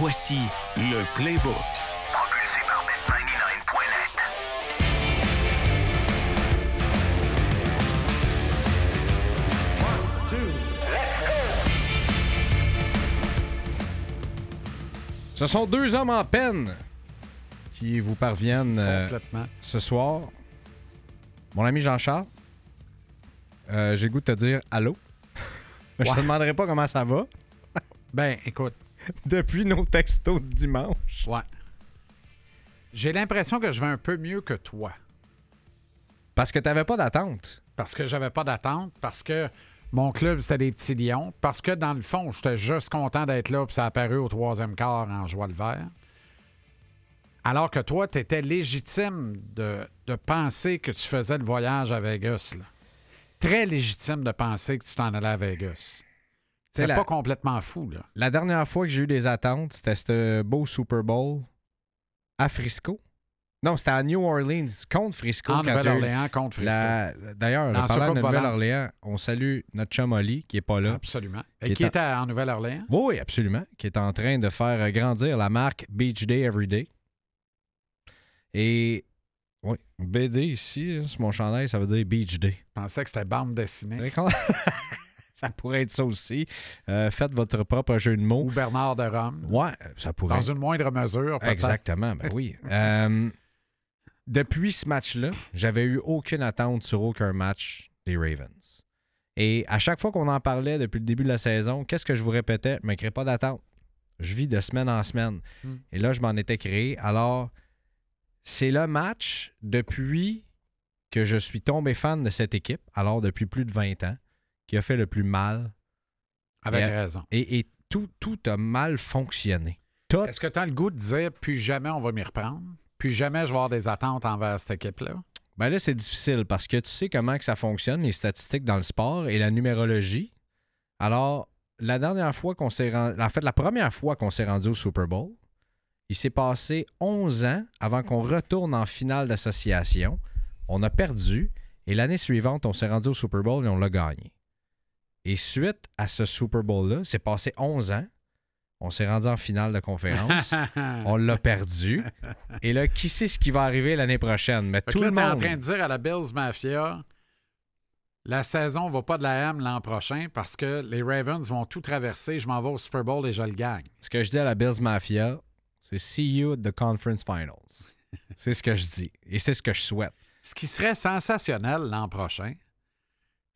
Voici le Playbook. Propulsé par Bet99.net. Ce sont deux hommes en peine qui vous parviennent euh, ce soir. Mon ami Jean-Charles, euh, j'ai le goût de te dire allô. Je te demanderai pas comment ça va Ben, écoute, depuis nos textos de dimanche. ouais. J'ai l'impression que je vais un peu mieux que toi. Parce que t'avais pas d'attente. Parce que j'avais pas d'attente, parce que mon club, c'était des petits lions, parce que dans le fond, j'étais juste content d'être là, puis ça a apparu au troisième quart en joie le vert. Alors que toi, tu étais légitime de, de penser que tu faisais le voyage à Vegas. là. Très légitime de penser que tu t'en allais à Vegas. C'est la- pas complètement fou, là. La dernière fois que j'ai eu des attentes, c'était ce beau Super Bowl à Frisco. Non, c'était à New Orleans contre Frisco. En Nouvelle-Orléans contre Frisco. la- D'ailleurs, en parlant de. Nouvelle-Orléans, on salue notre chum Oli, qui est pas là. Absolument. Qui Et est qui en- était en Nouvelle-Orléans? Oui, absolument. Qui est en train de faire grandir la marque Beach Day Everyday. Et, oui, BD ici, là, sur mon chandail, ça veut dire Beach Day. Je pensais que c'était bande dessinée. Ça pourrait être ça aussi. Euh, faites votre propre jeu de mots. Ou Bernard de Rome. Ouais, ça pourrait. Dans une moindre mesure, peut-être. Exactement, ben oui. Euh, depuis ce match-là, j'avais eu aucune attente sur aucun match des Ravens. Et à chaque fois qu'on en parlait depuis le début de la saison, qu'est-ce que je vous répétais? Je ne me crée pas d'attente. Je vis de semaine en semaine. Hmm. Et là, je m'en étais créé. Alors, c'est le match depuis que je suis tombé fan de cette équipe, alors depuis plus de 20 ans, qui a fait le plus mal. Avec Et- raison. Et, et tout, tout a mal fonctionné. Tout Est-ce que tu as le goût de dire plus jamais on va m'y reprendre? Plus jamais je vais avoir des attentes envers cette équipe-là? Ben là, c'est difficile parce que tu sais comment que ça fonctionne, les statistiques dans le sport et la numérologie. Alors, la dernière fois qu'on s'est rendu, en fait, la première fois qu'on s'est rendu au Super Bowl, il s'est passé 11 ans avant qu'on retourne en finale d'association. On a perdu et l'année suivante, on s'est rendu au Super Bowl et on l'a gagné. Et suite à ce Super Bowl-là, c'est passé 11 ans. On s'est rendu en finale de conférence. on l'a perdu. Et là, qui sait ce qui va arriver l'année prochaine? Mais Fait tout là, le t'es en monde. train de dire à la Bills Mafia, la saison va pas de la M l'an prochain parce que les Ravens vont tout traverser, je m'en vais au Super Bowl et je le gagne. Ce que je dis à la Bills Mafia, c'est see you at the conference finals. c'est ce que je dis. Et c'est ce que je souhaite. Ce qui serait sensationnel l'an prochain,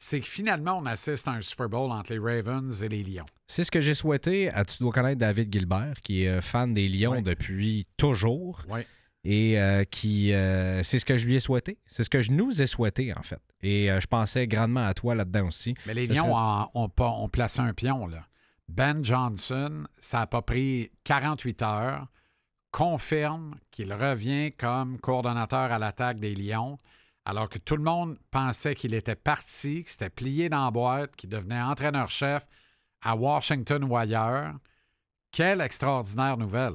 c'est que finalement, on assiste à un Super Bowl entre les Ravens et les Lions. C'est ce que j'ai souhaité. à- Tu dois connaître David Gilbert, qui est euh, fan des Lions Oui. depuis toujours. Oui. Et euh, qui. euh, c'est ce que je lui ai souhaité. C'est ce que je nous ai souhaité, en fait. Et euh, je pensais grandement à toi là-dedans aussi. Mais les Lions serait- ont, ont pas- ont placé un pion. Là. Ben Johnson, ça n'a pas pris 48 heures, confirme qu'il revient comme coordonnateur à l'attaque des Lions, alors que tout le monde pensait qu'il était parti, qu'il s'était plié dans la boîte, qu'il devenait entraîneur-chef à Washington ou ailleurs. Quelle extraordinaire nouvelle.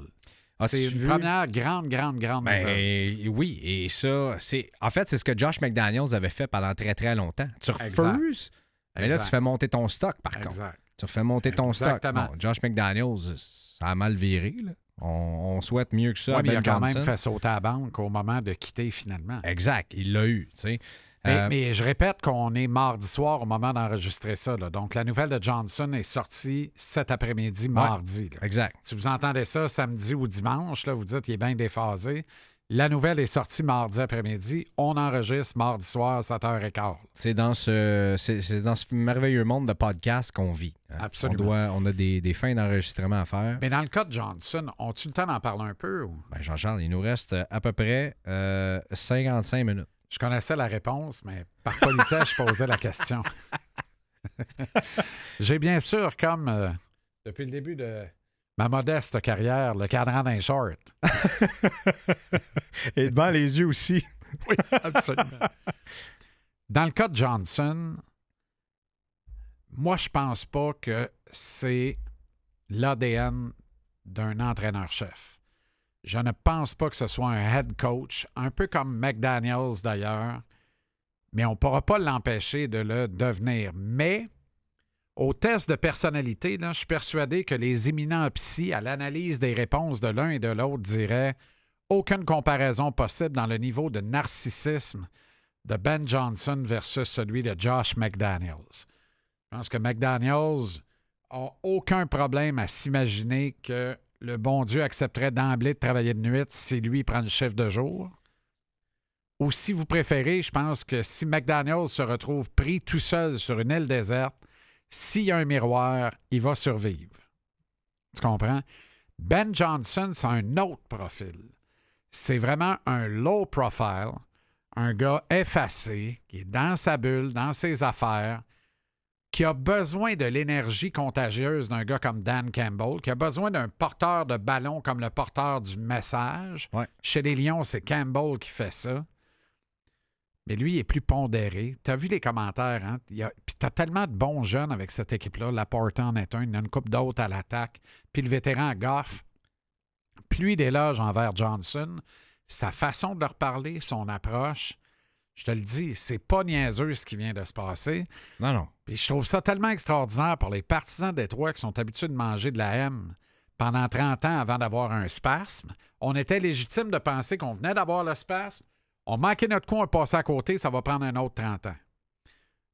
C'est une vu? première grande, grande, grande nouvelle. Ben, oui, et ça, c'est. En fait, c'est ce que Josh McDaniels avait fait pendant très, très longtemps. Tu refuses, mais là, tu fais monter ton stock, par contre. Tu refais monter ton Exactement. stock. Bon, Josh McDaniels, ça a mal viré. là. On, on souhaite mieux que ça Ouais, à mais il Ben a quand Johnson. même fait sauter à la banque au moment de quitter finalement. Exact, il l'a eu. Mais, Euh, mais je répète qu'on est mardi soir au moment d'enregistrer ça. là. Donc, la nouvelle de Johnson est sortie cet après-midi, mardi. Exact. Si vous entendez ça samedi ou dimanche, là, vous dites qu'il est bien déphasé. La nouvelle est sortie mardi après-midi. On enregistre mardi soir, 7h15. C'est dans ce c'est, dans ce merveilleux monde de podcast qu'on vit. hein. Absolument. On, doit, on a des, des fins d'enregistrement à faire. Mais dans le cas de Johnson, ont-tu le temps d'en parler un peu? ou- Ben, Jean-Charles, il nous reste euh, à peu près euh, 55 minutes. Je connaissais la réponse, mais par politesse, je posais la question. J'ai bien sûr, comme euh, depuis le début de ma modeste carrière, le cadran d'un short. Et devant les yeux aussi. Oui, absolument. Dans le cas de Johnson, moi, je pense pas que c'est l'ADN d'un entraîneur-chef. Je ne pense pas que ce soit un head coach, un peu comme McDaniels d'ailleurs, mais on ne pourra pas l'empêcher de le devenir. Mais Au test de personnalité, je suis persuadé que les éminents psy, à l'analyse des réponses de l'un et de l'autre, diraient aucune comparaison possible dans le niveau de narcissisme de Ben Johnson versus celui de Josh McDaniels. Je pense que McDaniels a aucun problème à s'imaginer que le bon Dieu accepterait d'emblée de travailler de nuit si lui prend le chef de jour. Ou si vous préférez, je pense que si McDaniels se retrouve pris tout seul sur une île déserte, s'il y a un miroir, il va survivre. Tu comprends? Ben Johnson, c'est un autre profil. C'est vraiment un low profile, un gars effacé, qui est dans sa bulle, dans ses affaires, qui a besoin de l'énergie contagieuse d'un gars comme Dan Campbell, qui a besoin d'un porteur de ballon comme le porteur du message. Ouais. Chez les Lions, c'est Campbell qui fait ça. Mais lui, il est plus pondéré. Tu as vu les commentaires, hein? Puis tu as tellement de bons jeunes avec cette équipe-là. Laporte en est un, il y en a une coupe d'autres à l'attaque. Puis le vétéran Goff, pluie d'éloges envers Johnson. Sa façon de leur parler, son approche, je te le dis, c'est pas niaiseux ce qui vient de se passer. Non, non. Puis je trouve ça tellement extraordinaire pour les partisans des Trois qui sont habitués de manger de la M pendant 30 ans avant d'avoir un spasme. On était légitime de penser qu'on venait d'avoir le spasme. On manquait notre coup, on passé à côté, ça va prendre un autre 30 ans.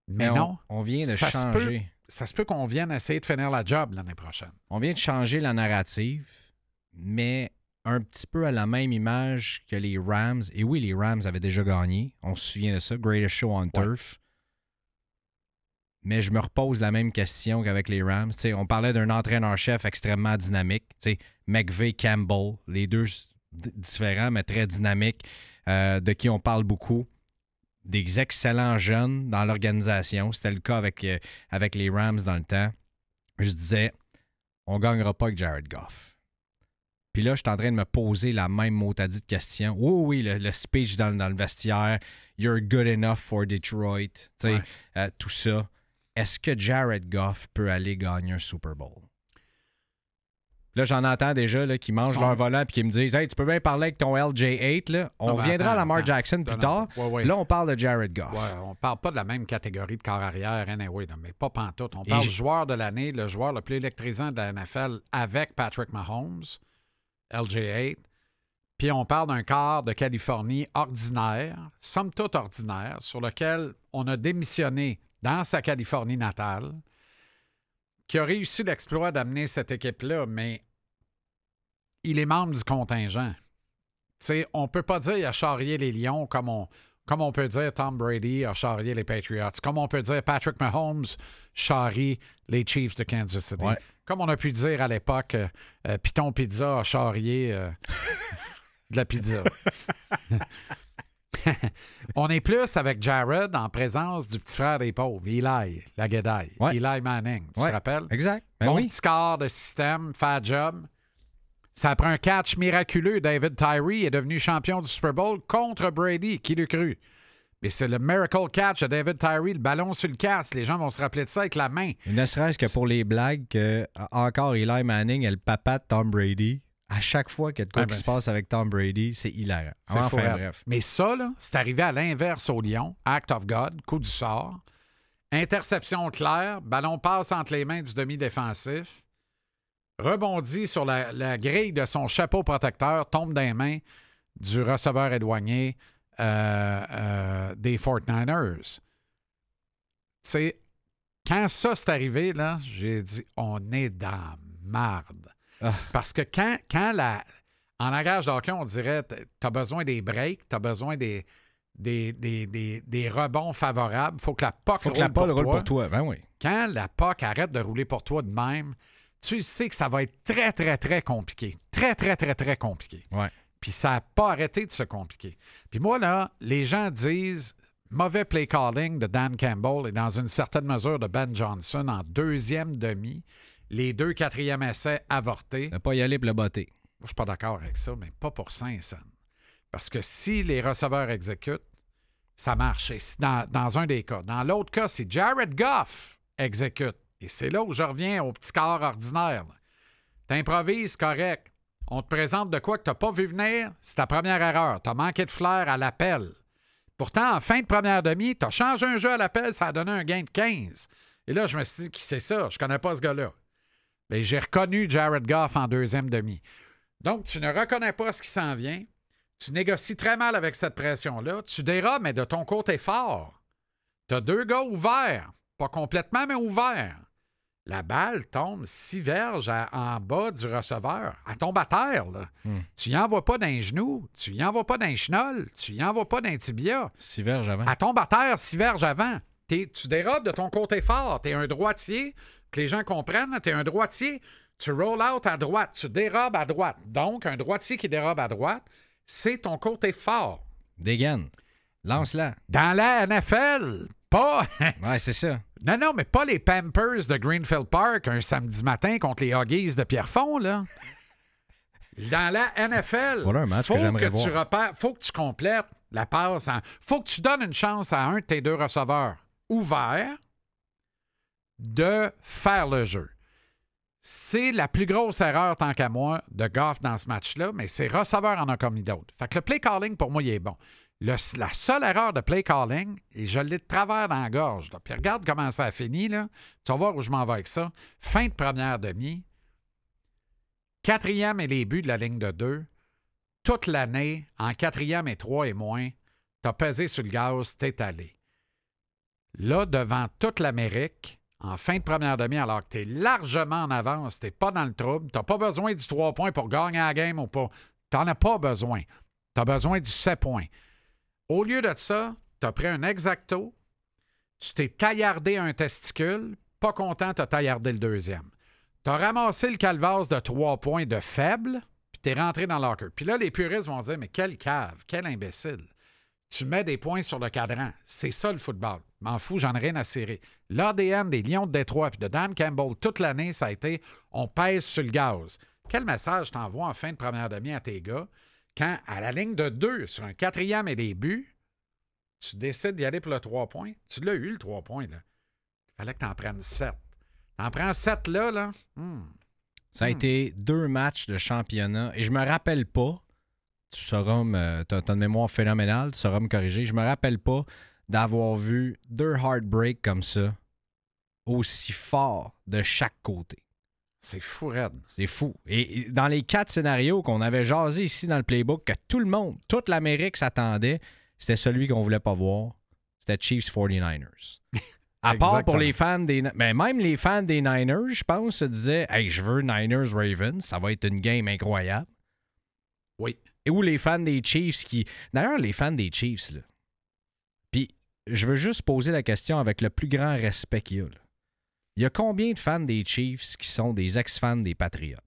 Mais, on- non, On, vient de ça se peut. changer. ça se peut qu'on vienne essayer de finir la job l'année prochaine. On vient de changer la narrative, mais un petit peu à la même image que les Rams. Et oui, les Rams avaient déjà gagné. On se souvient de ça. Greatest Show on Turf. Mais je me repose la même question qu'avec les Rams. On parlait d'un entraîneur-chef extrêmement dynamique. McVeigh, Campbell, les deux différents, mais très dynamiques, euh, de qui on parle beaucoup. Des excellents jeunes dans l'organisation. C'était le cas avec, euh, avec les Rams dans le temps. Je disais, on ne gagnera pas avec Jared Goff. Puis là, je suis en train de me poser la même motadite question. Oui, oui, le, le speech dans, dans le vestiaire, You're good enough for Detroit, tu sais, Ouais. euh, tout ça. Est-ce que Jared Goff peut aller gagner un Super Bowl? Là, j'en entends déjà là, qui mangent Son- leur volant et qui me disent Hey, tu peux bien parler avec ton LJ8. Là. On Non, reviendra à Lamar attends. Jackson plus tard. non. Ouais, ouais. Là, on parle de Jared Goff. Ouais, on parle pas de la même catégorie de corps arrière, anyway, mais pas pantoute. On parle j- joueur de l'année, le joueur le plus électrisant de la NFL avec Patrick Mahomes, LJ8. Puis on parle d'un quart de Californie ordinaire, somme toute ordinaire, sur lequel on a démissionné dans sa Californie natale, qui a réussi l'exploit d'amener cette équipe-là, mais il est membre du contingent. Tu sais, on peut pas dire qu'il a charrié les Lions comme on, comme on peut dire Tom Brady a charrié les Patriots, comme on peut dire Patrick Mahomes charrie les Chiefs de Kansas City. Ouais. Comme on a pu dire à l'époque, euh, euh, Python Pizza a charrié euh, de la pizza. on est plus avec Jared en présence du petit frère des pauvres, Eli, la Guédaille. Ouais. Eli Manning, tu Ouais. te rappelles? Exact. Ben bon oui. petit score de système, fait job. Ça prend un catch miraculeux. David Tyree est devenu champion du Super Bowl contre Brady. Qui l'eût cru? Mais c'est le miracle catch de David Tyree, le ballon sur le casque. Les gens vont se rappeler de ça avec la main. Ne serait-ce que pour les blagues que encore Eli Manning est le papa de Tom Brady. À chaque fois qu'il y a de quoi Ah qui ben. se passe avec Tom Brady, c'est hilarant. C'est Enfin, fou, raide. bref. Mais ça, c'est arrivé à l'inverse au Lyon. Act of God, coup du sort. Interception claire, ballon passe entre les mains du demi-défensif. Rebondit sur la, la grille de son chapeau protecteur, tombe dans les mains du receveur éloigné euh, euh, des 49ers. Tu sais, quand ça s'est arrivé, là, j'ai dit on est dans marde. Ah. Parce que quand, quand la. En langage d'hockey, on dirait tu as besoin des breaks, tu as besoin des, des, des, des- des rebonds favorables. faut que la POC Faut que roule, la pour, roule toi. pour toi. Ben oui. Quand la POC arrête de rouler pour toi de même, tu sais que ça va être très, très, très compliqué. Très, très, très, très compliqué. Ouais. Puis ça n'a pas arrêté de se compliquer. Puis moi, là, les gens disent mauvais play calling de Dan Campbell et dans une certaine mesure de Ben Johnson en deuxième demi. Les deux quatrièmes essais avortés. Ne pas y aller pour le botter. Je suis pas d'accord avec ça, mais pas pour Saint-Saëns. Parce que si les receveurs exécutent, ça marche. Et dans, dans un des cas. Dans l'autre cas, si Jared Goff exécute, et c'est là où je reviens au petit corps ordinaire. T'improvises, correct. On te présente de quoi que tu n'as pas vu venir, c'est ta première erreur. Tu as manqué de flair à l'appel. Pourtant, en fin de première demi, tu as changé un jeu à l'appel, ça a donné un gain de 15. Et là, je me suis dit, qui c'est ça? Je connais pas ce gars-là. Mais j'ai reconnu Jared Goff en deuxième demi. Donc, tu ne reconnais pas ce qui s'en vient. Tu négocies très mal avec cette pression-là. Tu dérobes, mais de ton côté fort. Tu as deux gars ouverts. Pas complètement, mais ouverts. La balle tombe six verges à- en bas du receveur. Elle tombe à terre. Là. Hmm. Tu y envoies pas d'un genou. Tu y envoies pas d'un chenol. Tu y envoies pas d'un tibia. Six verges avant. Elle tombe à terre six verges avant. Tu dérobes de ton côté fort. Tu es un droitier. Que les gens comprennent, tu es un droitier. Tu roll out à droite. Tu dérobes à droite. Donc, un droitier qui dérobe à droite, c'est ton côté fort. Dégaine. Lance-la. Dans la NFL, pas. Ouais, c'est ça. non, non, mais pas les Pampers de Greenfield Park un samedi matin contre les Huggies de Pierrefonds, là. Dans la NFL, Voilà un match faut que tu repères, faut que tu complètes la passe. en- faut que tu donnes une chance à un de tes deux receveurs ouverts de faire le jeu. C'est la plus grosse erreur, tant qu'à moi, de Goff dans ce match-là, mais ses receveurs en ont commis d'autres. Fait le play calling, pour moi, il est bon. La seule erreur de play calling, et je l'ai de travers dans la gorge, puis regarde comment ça a fini, là. tu vas voir où je m'en vais avec ça. Fin de première demi, quatrième et les buts de la ligne de deux, toute l'année, en quatrième et trois et moins, t'as pesé sur le gaz, t'es allé. Là, devant toute l'Amérique, en fin de première demi, alors que t'es largement en avance, t'es pas dans le trouble, t'as pas besoin du 3 points pour gagner la game ou pas. T'en as pas besoin. T'as besoin du 7 points. Au lieu de ça, t'as pris un exacto, tu t'es taillardé un testicule, pas content, t'as taillardé le deuxième. T'as ramassé le calvasse de 3 points de faible, puis t'es rentré dans l'hockey. Puis là, les puristes vont dire, mais quel cave, quel imbécile. Tu mets des points sur le cadran. C'est ça le football. M'en fous, j'en ai rien à serrer. L'ADN des Lions de Détroit puis de Dan Campbell toute l'année, ça a été on pèse sur le gaz. Quel message t'envoies en fin de première demi à tes gars quand, à la ligne de deux, sur un quatrième et des buts, tu décides d'y aller pour le trois points? Tu l'as eu, le trois points, là. Il fallait que t'en prennes sept. T'en prends sept là, là? Hmm. Ça a été deux matchs de championnat et je me rappelle pas, tu sauras me. T'as t'as une mémoire phénoménale, tu sauras me corriger. Je me rappelle pas d'avoir vu deux heartbreaks comme ça aussi forts de chaque côté. C'est fou raide. C'est fou. Et et dans les quatre scénarios qu'on avait jasé ici dans le playbook, que tout le monde, toute l'Amérique s'attendait, c'était celui qu'on voulait pas voir. C'était Chiefs 49ers. À part pour les fans des. Mais même les fans des Niners, je pense, se disaient Hey, je veux Niners Ravens, ça va être une game incroyable. Oui. Et où les fans des Chiefs qui. D'ailleurs, les fans des Chiefs, là. Puis, je veux juste poser la question avec le plus grand respect qu'il y a. là. Il y a combien de fans des Chiefs qui sont des ex-fans des Patriots?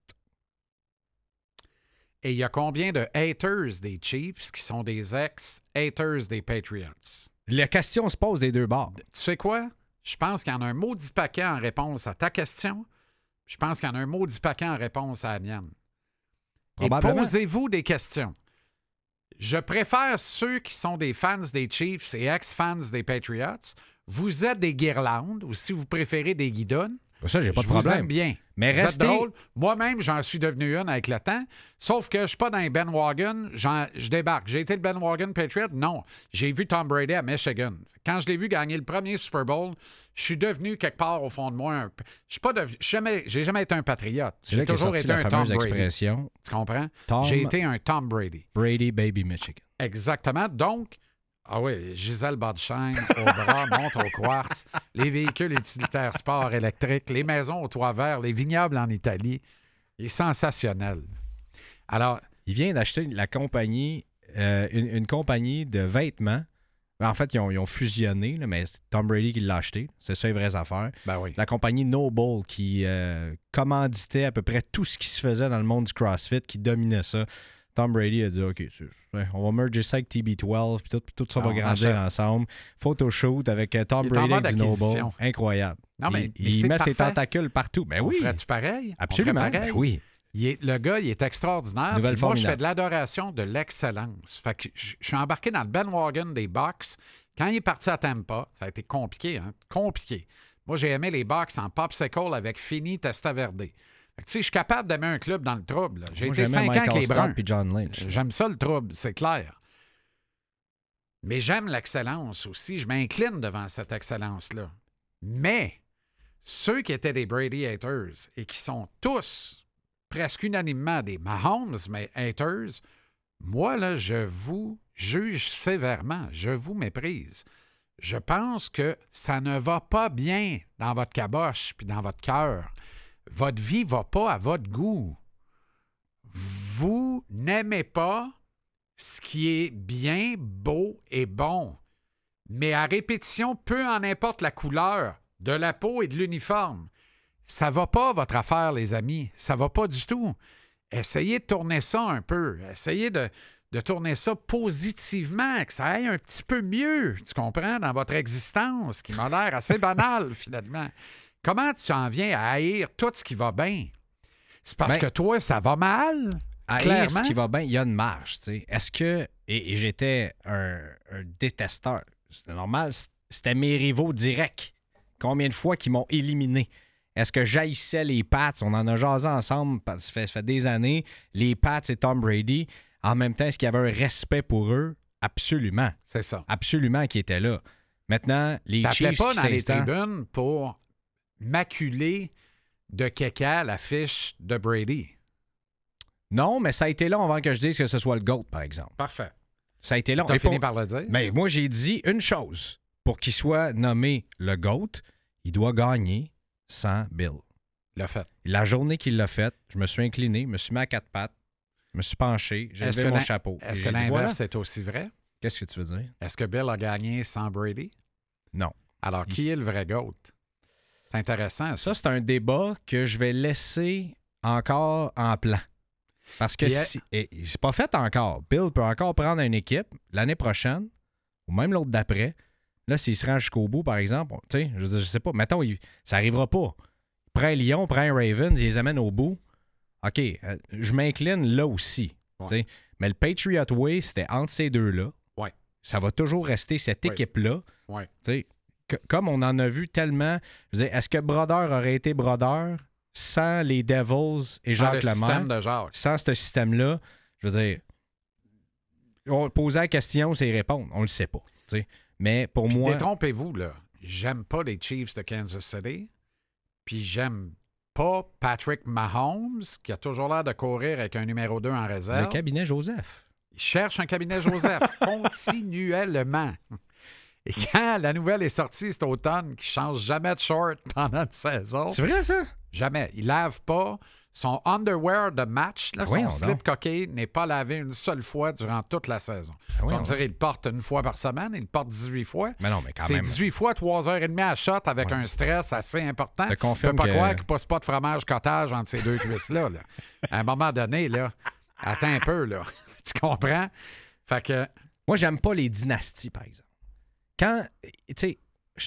Et il y a combien de haters des Chiefs qui sont des ex-haters des Patriots? La question se pose des deux bords. Tu sais quoi? Je pense qu'il y en a un maudit paquet en réponse à ta question. Je pense qu'il y en a un maudit paquet en réponse à la mienne. Et posez-vous des questions. Je préfère ceux qui sont des fans des Chiefs et ex-fans des Patriots. Vous êtes des guirlandes, ou si vous préférez des guidonnes. Ça, j'ai pas je de vous problème. aime bien. Mais Vous êtes restez- drôle. Moi-même, j'en suis devenu une avec le temps. Sauf que je suis pas dans les Ben Wagon. Je débarque. J'ai été le Ben Wagon Patriot? Non. J'ai vu Tom Brady à Michigan. Quand je l'ai vu gagner le premier Super Bowl, je suis devenu quelque part au fond de moi un. Je suis pas devenu. Jamais, j'ai jamais été un patriote. J'ai toujours été la un Tom fameuse Brady. expression Tu comprends? J'ai été un Tom Brady. Brady Baby Michigan. Exactement. Donc, ah oui, Gisèle Bodchain au bras, monte au quartz, les véhicules utilitaires sport électriques, les maisons au toit vert, les vignobles en Italie. Il est sensationnel. Alors, Il vient d'acheter la compagnie, euh, une, une compagnie de vêtements. En fait, ils ont, ils ont fusionné, là, mais c'est Tom Brady qui l'a acheté. C'est ça les vraies affaires. ben oui. La compagnie Noble qui euh, commanditait à peu près tout ce qui se faisait dans le monde du CrossFit, qui dominait ça. Tom Brady a dit OK, on va merger ça avec TB12, puis tout, tout ça Ah, va grandir ensemble. Photoshoot avec euh, Tom Il Brady avec. Incroyable. Non, mais- il mais il c'est met ses tentacules partout. Ben oui, ferait-tu pareil? Absolument. ferait pareil? Ben oui. Il est- le gars, il est extraordinaire. Nouvelle moi, je fais de l'adoration, de l'excellence. Fait que je je suis embarqué dans le Ben Wagon des Bucks. Quand il est parti à Tampa, ça a été compliqué, hein? Compliqué. Moi, j'ai aimé les Bucks en popsicle avec Fini Testaverde. Je suis capable d'aimer un club dans le trouble. J'ai été cinq ans avec les Bruns. John Lynch. J'aime ça le trouble, c'est clair. Mais j'aime l'excellence aussi. Je m'incline devant cette excellence-là. Mais ceux qui étaient des Brady haters et qui sont tous presque unanimement des Mahomes, mais haters, moi, là, je vous juge sévèrement, je vous méprise. Je pense que ça ne va pas bien dans votre caboche puis dans votre cœur. Votre vie va pas à votre goût. Vous n'aimez pas ce qui est bien, beau et bon. Mais à répétition, peu en importe la couleur de la peau et de l'uniforme. Ça va pas, votre affaire, les amis. Ça va pas du tout. Essayez de tourner ça un peu. Essayez de, de tourner ça positivement, que ça aille un petit peu mieux, tu comprends, dans votre existence, qui m'a l'air assez banal, finalement. Comment tu en viens à haïr tout ce qui va bien? C'est parce Ben, que toi, ça va mal? À Clairement. ce qui va bien, il y a une marge. Est-ce que. Et, et j'étais un, un détesteur. C'était normal. C'était mes rivaux directs. Combien de fois qu'ils m'ont éliminé? Est-ce que j'haïssais les Pats? On en a jasé ensemble, parce ça fait, ça fait des années. Les Pats et Tom Brady. En même temps, est-ce qu'il y avait un respect pour eux? Absolument. C'est ça. Absolument qui était là. Maintenant, les Chiefs pas qui dans les tribunes pour maculer de caca la fiche de Brady. Non, mais ça a été long avant que je dise que ce soit le GOAT, par exemple. Parfait. Ça a été long. T'as fini pour- par le dire? Mais moi, j'ai dit une chose. Pour qu'il soit nommé le GOAT, il doit gagner sans Bill. Le fait. La journée qu'il l'a fait, je me suis incliné, je me suis mis à quatre pattes, je me suis penché, j'ai levé mon chapeau. Est-ce que l'inverse voilà. est aussi vrai? Qu'est-ce que tu veux dire? Est-ce que Bill a gagné sans Brady? Non. Alors, Il- qui est le vrai GOAT? C'est intéressant, ça. C'est un débat que je vais laisser encore en plan. Parce que euh, si, et c'est pas fait encore. Bill peut encore prendre une équipe l'année prochaine, ou même l'autre d'après. Là, s'il se rend jusqu'au bout, par exemple, tu sais, je, je sais pas, mettons, il- ça arrivera pas. Il prend Lyon, prend un Ravens, il les amène au bout. OK, euh, je m'incline là aussi. Ouais. Mais le Patriot Way, c'était entre ces deux-là. Ouais. Ça va toujours rester cette Ouais. équipe-là. Ouais. Que- comme on en a vu tellement, est-ce que Brodeur aurait été Brodeur sans les Devils et Sans Jacques le Lemaire? système de Jacques. Sans ce système-là, je veux dire, on poser la question, c'est répondre. On le sait pas. Mais pour Puis moi, détrompez-vous, là. J'aime pas les Chiefs de Kansas City. Puis j'aime pas Patrick Mahomes, qui a toujours l'air de courir avec un numéro 2 en le réserve. cabinet Joseph. Il cherche un cabinet Joseph continuellement. Et quand la nouvelle est sortie cet automne, qu'il change jamais de short pendant une saison, C'est vrai, ça? jamais. Il lave pas. Son underwear de match, là, son slip coquet, n'est pas lavé une seule fois durant toute la saison. Tu vas voyons me dire, il le porte une fois par semaine, il le porte 18 fois. Mais non, mais quand C'est même. 18 fois 3h30 à shot avec Ouais. un stress assez important. Je Tu peux pas que- croire qu'il passe pas de fromage cottage entre ces deux cuisses-là. là. À un moment donné, là, attends un peu, là. tu comprends? Fait que, Moi, j'aime pas les dynasties, par exemple. Quand, tu sais,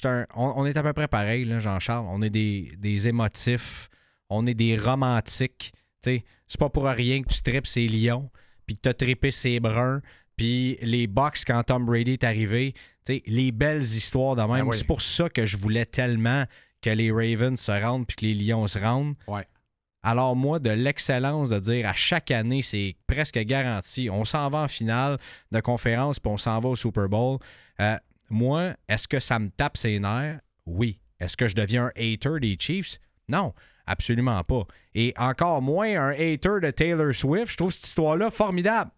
un- on, on est à peu près pareil, là, Jean-Charles. On est des, des émotifs, on est des romantiques. Tu sais, c'est pas pour rien que tu tripes ces lions, puis que tu as trippé ces bruns, puis les box quand Tom Brady est arrivé. Tu sais, les belles histoires de même. Ben oui. C'est pour ça que je voulais tellement que les Ravens se rendent puis que les Lions se rendent. ouais. Alors moi, de l'excellence de dire à chaque année, c'est presque garanti. On s'en va en finale de conférence, puis on s'en va au Super Bowl. Euh, moi, est-ce que ça me tape ses nerfs? Oui. Est-ce que je deviens un hater des Chiefs? Non, absolument pas. Et encore moins un hater de Taylor Swift. Je trouve cette histoire-là formidable.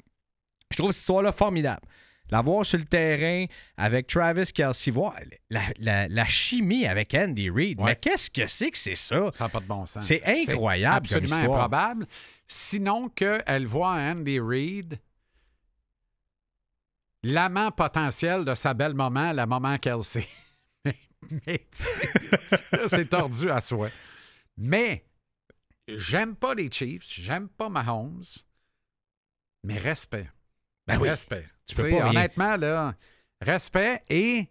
Je trouve cette histoire-là formidable. La voir sur le terrain avec Travis Kelsey, voir la, la- la chimie avec Andy Reid. Ouais. Mais qu'est-ce que c'est que c'est ça? Ça n'a pas de bon sens. C'est incroyable absolument improbable. Sinon qu'elle voit Andy Reid l'amant potentiel de sa belle maman, la maman Kelsey. Mais c'est tordu à soi. Mais j'aime pas les Chiefs, j'aime pas Mahomes, mais respect. Ben oui. Respect. Tu peux pas rien- honnêtement, là, respect et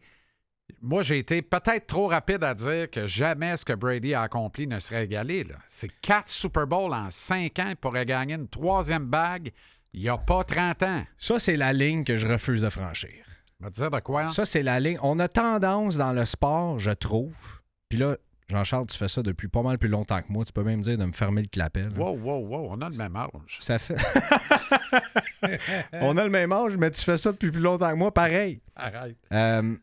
moi, j'ai été peut-être trop rapide à dire que jamais ce que Brady a accompli ne serait égalé. C'est quatre Super Bowls en cinq ans. Il pourrait gagner une troisième bague il n'y a pas 30 ans. Ça, c'est la ligne que je refuse de franchir. Dire de quoi? Ça, c'est la ligne. On a tendance dans le sport, je trouve. Puis là, Jean-Charles, tu fais ça depuis pas mal plus longtemps que moi. Tu peux même dire de me fermer le clapet. là. Wow, wow, wow, on a le même âge. Ça fait. on a le même âge, mais tu fais ça depuis plus longtemps que moi, pareil. Arrête. Euh,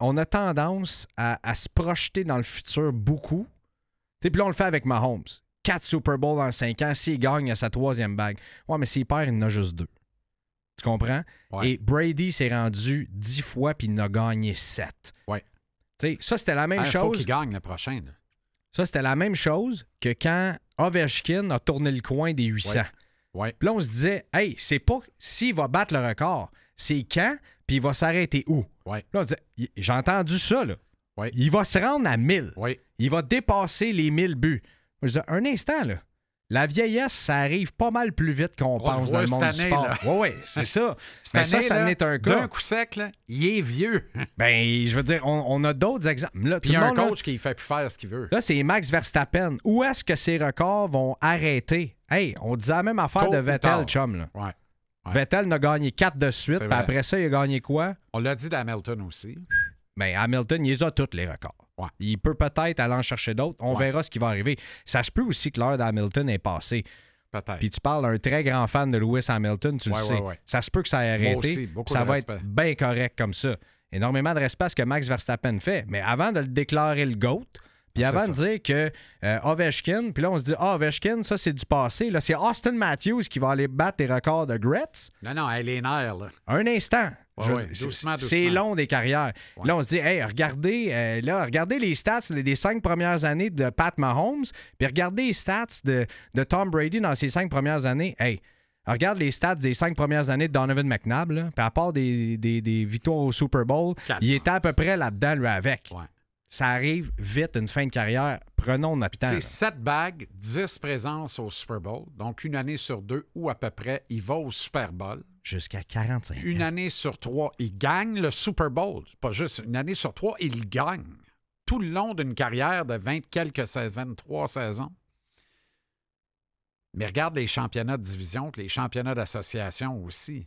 on a tendance à, à se projeter dans le futur beaucoup sais, Puis là, on le fait avec Mahomes. Quatre Super Bowls en cinq ans. S'il gagne, il a sa troisième bague. Ouais, mais s'il perd, il en a juste deux. Tu comprends? Ouais. Et Brady s'est rendu dix fois puis il en a gagné sept. Ouais. Tu sais, ça, c'était la même Il faut chose. qu'il gagne le prochain. là. Ça, c'était la même chose que quand Ovechkin a tourné le coin des 800. Ouais. Ouais. Puis là, on se disait, hey, c'est pas s'il va battre le record, c'est quand, puis il va s'arrêter où? Ouais. Là, on se disait, j'ai entendu ça, là. Ouais. Il va se rendre à 1000. Oui. Il va dépasser les 1000 buts. Je disais, un instant, là. La vieillesse, ça arrive pas mal plus vite qu'on On pense dans le monde du année, sport. là. Oui, oui, c'est ça. Cette Mais ça, année, ça là, n'est un cas. D'un coup sec, là, il est vieux. Ben, je veux dire, on, on a d'autres exemples. Là, Puis il y a un monde, là, coach qui fait plus faire ce qu'il veut. Là, c'est Max Verstappen. Où est-ce que ces records vont arrêter? Hey, on disait la même affaire Tôt de Vettel, chum. Là. Ouais. Ouais. Vettel n'a gagné quatre de suite, puis après ça, il a gagné quoi? On l'a dit d'Hamilton aussi. Ben, Hamilton, il les a tous les records. Ouais. Il peut peut-être aller en chercher d'autres. On Ouais. verra ce qui va arriver. Ça se peut aussi que l'heure d'Hamilton est passée. Peut-être. Puis tu parles d'un très grand fan de Lewis Hamilton, tu Ouais, le sais. Ça se peut que ça ait arrêté. aussi, ça va respect. être bien correct comme ça. Énormément de respect à ce que Max Verstappen fait. Mais avant de le déclarer le GOAT, puis avant de dire que euh, Ovechkin, puis là on se dit, ah, Ovechkin, ça c'est du passé. Là, c'est Austin Matthews qui va aller battre les records de Gretz. Non, non, elle est nerfs, là. Un instant. Ouais, c'est- long des carrières. Ouais. Là, on se dit, hey, regardez, euh, là, regardez les stats des cinq premières années de Pat Mahomes, puis regardez les stats de, de Tom Brady dans ses cinq premières années. Hey, regarde les stats des cinq premières années de Donovan McNabb, là, puis à part des, des- des victoires au Super Bowl, il était à peu près là-dedans, lui, avec. Ouais. Ça arrive vite, une fin de carrière. Prenons notre temps. C'est là. 7 bagues, 10 présences au Super Bowl. Donc, une année sur deux ou à peu près, il va au Super Bowl. Jusqu'à 45 Une ans. année sur trois, il gagne le Super Bowl. Pas juste une année sur trois, il gagne. Tout le long d'une carrière de 20 quelques sais- 23 saisons. Mais regarde les championnats de division les championnats d'association aussi.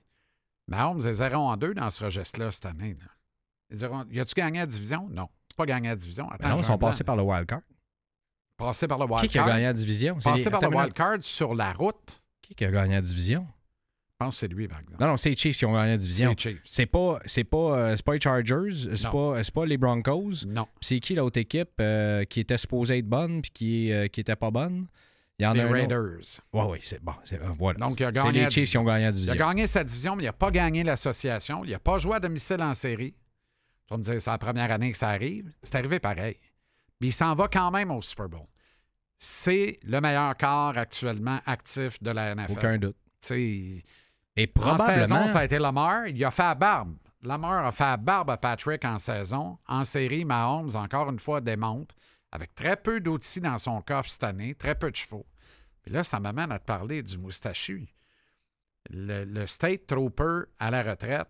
Mahomes est 0 en 2 dans ce registre-là cette année. Là. Ils diront, y a-tu gagné la division? Non. Pas gagné la division. Attends, Ben non, ils sont plan. passés par le wild Passé par le wild Qui, qui a gagné la division? C'est Passé les- par le Attends une wild card sur la route. Qui qui a gagné la division? Je pense que c'est lui, par exemple. Non, non, c'est les Chiefs qui ont gagné la division. C'est les Chiefs. C'est pas, c'est pas, euh, c'est pas les Chargers, c'est pas, c'est pas les Broncos. Non. C'est qui l'autre équipe euh, qui était supposée être bonne puis qui, euh, qui était pas bonne? Il y en Les a. Raiders. Ouais, oui, c'est bon. c'est- euh, voilà. Donc, il a c'est gagné les la Chiefs qui ont gagné la Il division. a gagné sa division, mais il n'a pas gagné l'association. Il n'a pas joué à domicile en série. Tu vas me dire, c'est la première année que ça arrive. C'est arrivé pareil. Mais il s'en va quand même au Super Bowl. C'est le meilleur quart actuellement actif de la NFL. Aucun doute. Et En probablement. saison, ça a été Lamar. Il a fait la barbe. Lamar a fait la barbe à Patrick en saison. En série, Mahomes, encore une fois, démontre, avec très peu d'outils dans son coffre cette année, très peu de chevaux. Puis là, ça m'amène à te parler du moustachu. Le, le State Trooper à la retraite,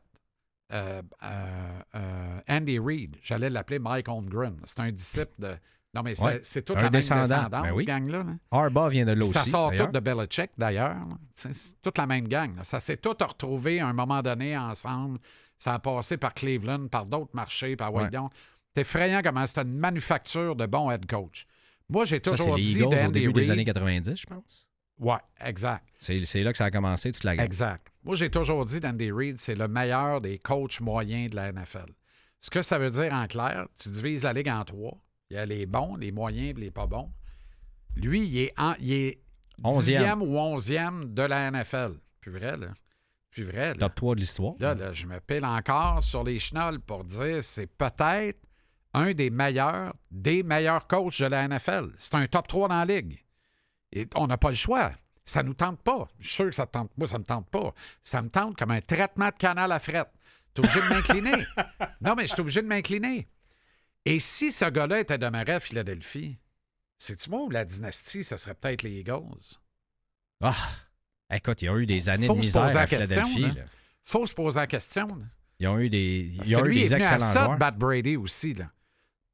euh, euh, euh, Andy Reid, j'allais l'appeler Mike Holmgren. C'est un disciple de. Non, mais c'est Ouais. c'est toute Un la même descendant. descendance, Ben oui. ce gang-là. là. Harbaugh vient de là Ça sort tout de Belichick, d'ailleurs. C'est toute la même gang. là. Ça s'est tout retrouvé à un moment donné ensemble. Ça a passé par Cleveland, par d'autres marchés, par Ouais. C'est effrayant comment c'est une manufacture de bons head coach. Moi, j'ai Ça, c'est toujours les dit Eagles au début des années 90, je pense. Ouais, exact. C'est là que ça a commencé, toute la game. Exact. Moi, j'ai toujours dit d'Andy Reid, c'est le meilleur des coachs moyens de la NFL. Ce que ça veut dire en clair, tu divises la ligue en trois. Il y a les bons, les moyens et les pas bons. Lui, il est, en, il est Onzième. dixième ou onzième de la NFL. Plus vrai, là. Plus vrai, là. Top 3 de l'histoire. Là, là, je me pile encore sur les chenolles pour dire c'est peut-être un des meilleurs, des meilleurs coachs de la NFL. C'est un top 3 dans la ligue. Et on n'a pas le choix. Ça nous tente pas. Je suis sûr que ça te tente. Moi, ça me tente pas. Ça me tente comme un traitement de canal à fret. Tu obligé de m'incliner. non, mais je suis obligé de m'incliner. Et si ce gars-là était demeuré à Philadelphie, c'est-tu moi ou la dynastie, ce serait peut-être les Eagles? Ah! Écoute, ils ont eu des années Faut de misère à question, Philadelphie. là. Faut se poser la question. là. Ils ont eu des, Parce ils ont que eu lui, il des est venu à excellents ça joueurs. battre Brady aussi. Là.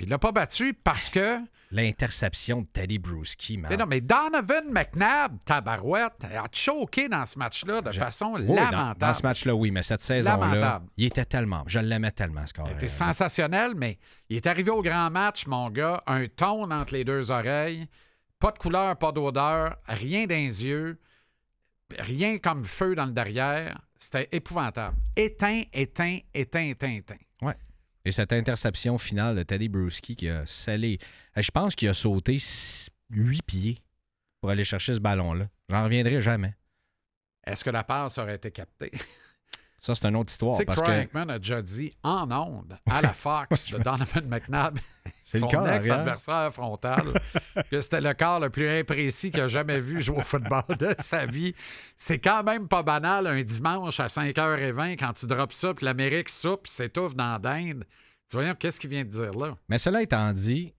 Puis il l'a pas battu parce que. L'interception de Teddy Bruschi, man. Mais non, mais Donovan McNabb, tabarouette, a choqué dans ce match-là de façon Oui, lamentable. Dans, ce match-là, oui, mais cette saison-là, il était tellement. Je l'aimais tellement, ce carré. Il était sensationnel, mais il est arrivé au grand match, mon gars, un ton entre les deux oreilles, pas de couleur, pas d'odeur, rien dans les yeux, rien comme feu dans le derrière. C'était épouvantable. Éteint, éteint, éteint, éteint, éteint. Ouais. Et cette interception finale de Teddy Bruschi qui a scellé. Eh, Je pense qu'il a sauté huit pieds pour aller chercher ce ballon-là. J'en reviendrai jamais. Est-ce que la passe aurait été captée? Ça, c'est une autre histoire. Tu sais Parce que a déjà dit en ondes à la Fox de Donovan McNabb, son ex-adversaire frontal, que c'était le corps le plus imprécis qu'il a jamais vu jouer au football de sa vie. C'est quand même pas banal un dimanche à 5h20 quand tu drops ça, puis l'Amérique soupe, s'étouffe dans dinde. Tu vois, qu'est-ce qu'il vient de dire là? Mais cela étant dit,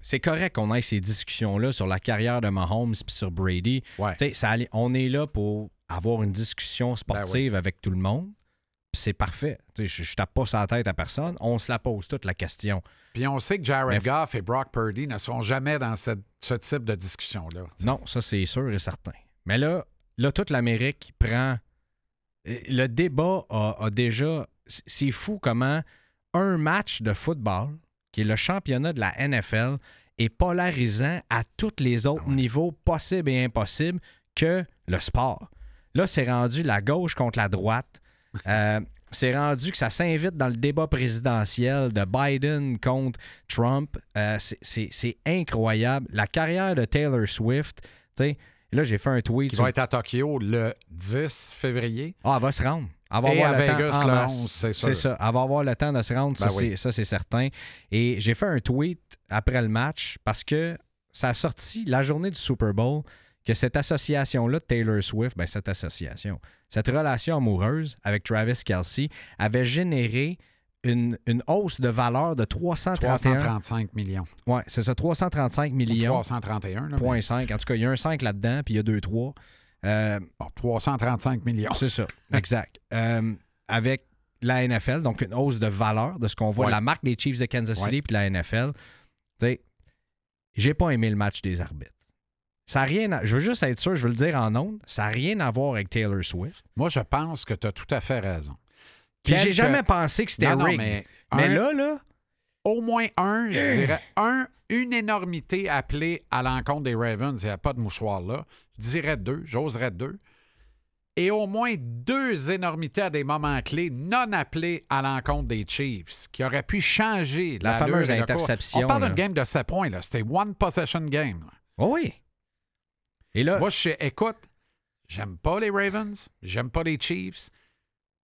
c'est correct qu'on ait ces discussions-là sur la carrière de Mahomes puis sur Brady. Ouais. Ça on est là pour avoir une discussion sportive avec tout le monde. C'est parfait. Je, je tape pas sa tête à personne. On se la pose toute la question. Puis on sait que Jared Mais- Goff et Brock Purdy ne seront jamais dans cette- ce type de discussion-là. Non, ça c'est sûr et certain. Mais là, là toute l'Amérique prend. euh, Le débat a, a déjà. c'est- C'est fou comment un match de football, qui est le championnat de la NFL, est polarisant à tous les autres Ah ouais. niveaux possibles et impossibles que le sport. Là, c'est rendu la gauche contre la droite. Euh, c'est rendu que ça s'invite dans le débat présidentiel de Biden contre Trump. Euh, c'est- incroyable. La carrière de Taylor Swift, tu sais, là, j'ai fait un tweet. Qui sur- va être à Tokyo le 10 février. Ah, elle va se rendre. Elle va Et avoir à le temps Vegas le. 11, c'est sûr. C'est ça. Elle va avoir le temps de se rendre, ça, Ben oui. ça c'est certain. Et j'ai fait un tweet après le match parce que ça a sorti la journée du Super Bowl que cette association-là Taylor Swift, ben cette association, cette relation amoureuse avec Travis Kelsey avait généré une, une hausse de valeur de 331. 335 millions. Ouais, c'est ça, 335 Ou millions. 331. là, mais- Point 5. En tout cas, il y a un 5 là-dedans, puis il y a 2, 3. Euh, Bon, 335 millions. c'est ça, exact. Euh, avec la NFL, donc une hausse de valeur de ce qu'on voit, Ouais. la marque des Chiefs de Kansas City Ouais. puis la NFL. Tu sais, j'ai pas aimé le match des arbitres. Ça rien à- Je veux juste être sûr, je veux le dire en ondes, ça n'a rien à voir avec Taylor Swift. Moi, je pense que tu as tout à fait raison. Puis j'ai Quelques- jamais pensé que c'était rigged. mais mais un- là, là, Au moins un, je dirais un, une énormité appelée à l'encontre des Ravens. Il n'y a pas de mouchoir là. Je dirais deux, j'oserais deux. Et au moins deux énormités à des moments clés non appelés à l'encontre des Chiefs, qui auraient pu changer La fameuse interception, On parle d'une game de 7 points. là. C'était one possession game. là. oh oui. Et là, Moi, je sais, écoute, j'aime pas les Ravens, j'aime pas les Chiefs,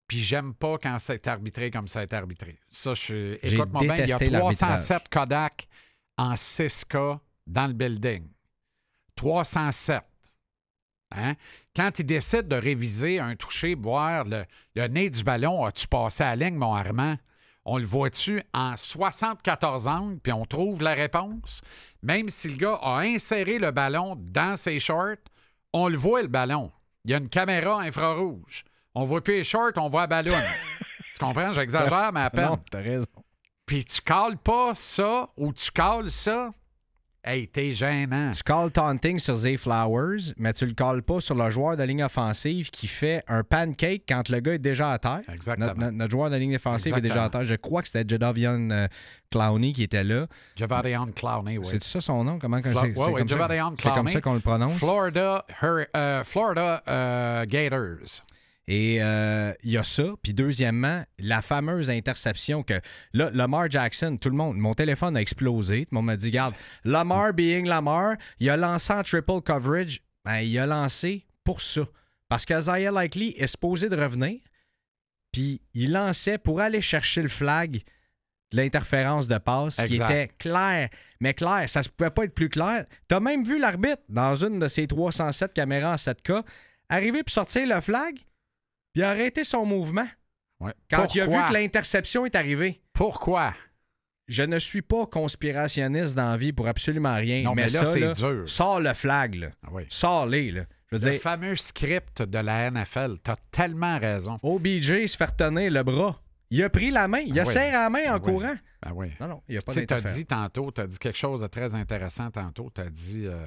puis j'aime pas quand c'est arbitré comme ça est arbitré. Ça, je écoute-moi bien, il y a détesté l'arbitrage. 307 Kodak en 6K dans le building. 307. Hein? Quand ils décident de réviser un toucher, voir le, le nez du ballon, as-tu passé à la ligne, mon Armand? On le voit-tu en 74 angles, puis on trouve la réponse? Même si le gars a inséré le ballon dans ses shorts, on le voit, le ballon. Il y a une caméra infrarouge. On voit plus les shorts, on voit la ballon. tu comprends? J'exagère, mais à peine. non, t'as raison. Puis tu cales pas ça ou tu cales ça, hey, t'es gênant. Tu calls taunting sur Zay Flowers, mais tu le calls pas sur le joueur de ligne offensive qui fait un pancake quand le gars est déjà à terre. Exactement. Notre, notre- notre joueur de ligne offensive est déjà à terre. Je crois que c'était Jadavion euh, Clowney qui était là. Javarian Clowney, oui. C'est ça son nom? Comment Fla- c'est, ouais, c'est ouais, comme ça- Jadavion c'est comme Clowney. ça qu'on le prononce? Florida, euh, Florida euh, Gators. Et euh, il y a ça. Puis deuxièmement, la fameuse interception que là, Lamar Jackson, tout le monde, mon téléphone a explosé. Tout le monde m'a dit, regarde, Lamar being Lamar, il a lancé en triple coverage. Ben, il a lancé pour ça. Parce que Isaiah Likely est supposé de revenir. Puis il lançait pour aller chercher le flag de l'interférence de passe qui était clair. Mais clair, ça ne pouvait pas être plus clair. T'as même vu l'arbitre dans une de ses 307 caméras en 7K arriver puis sortir le flag? Puis arrêter son mouvement Ouais. quand il a vu que l'interception est arrivée. Pourquoi? Je ne suis pas conspirationniste dans la vie pour absolument rien. Non, mais là, ça, c'est dur. sors le flag. Là. Ah oui. Sors-les. là. Je veux Le dire, fameux script de la NFL, t'as tellement raison. OBJ se fait retenir le bras. Il a pris la main. Il a Ah oui. serré la main en Ah oui. courant. Ben oui. Non, non, il a pas Tu d'interférence. dit tantôt, t'as dit quelque chose de très intéressant tantôt. T'as dit euh, euh,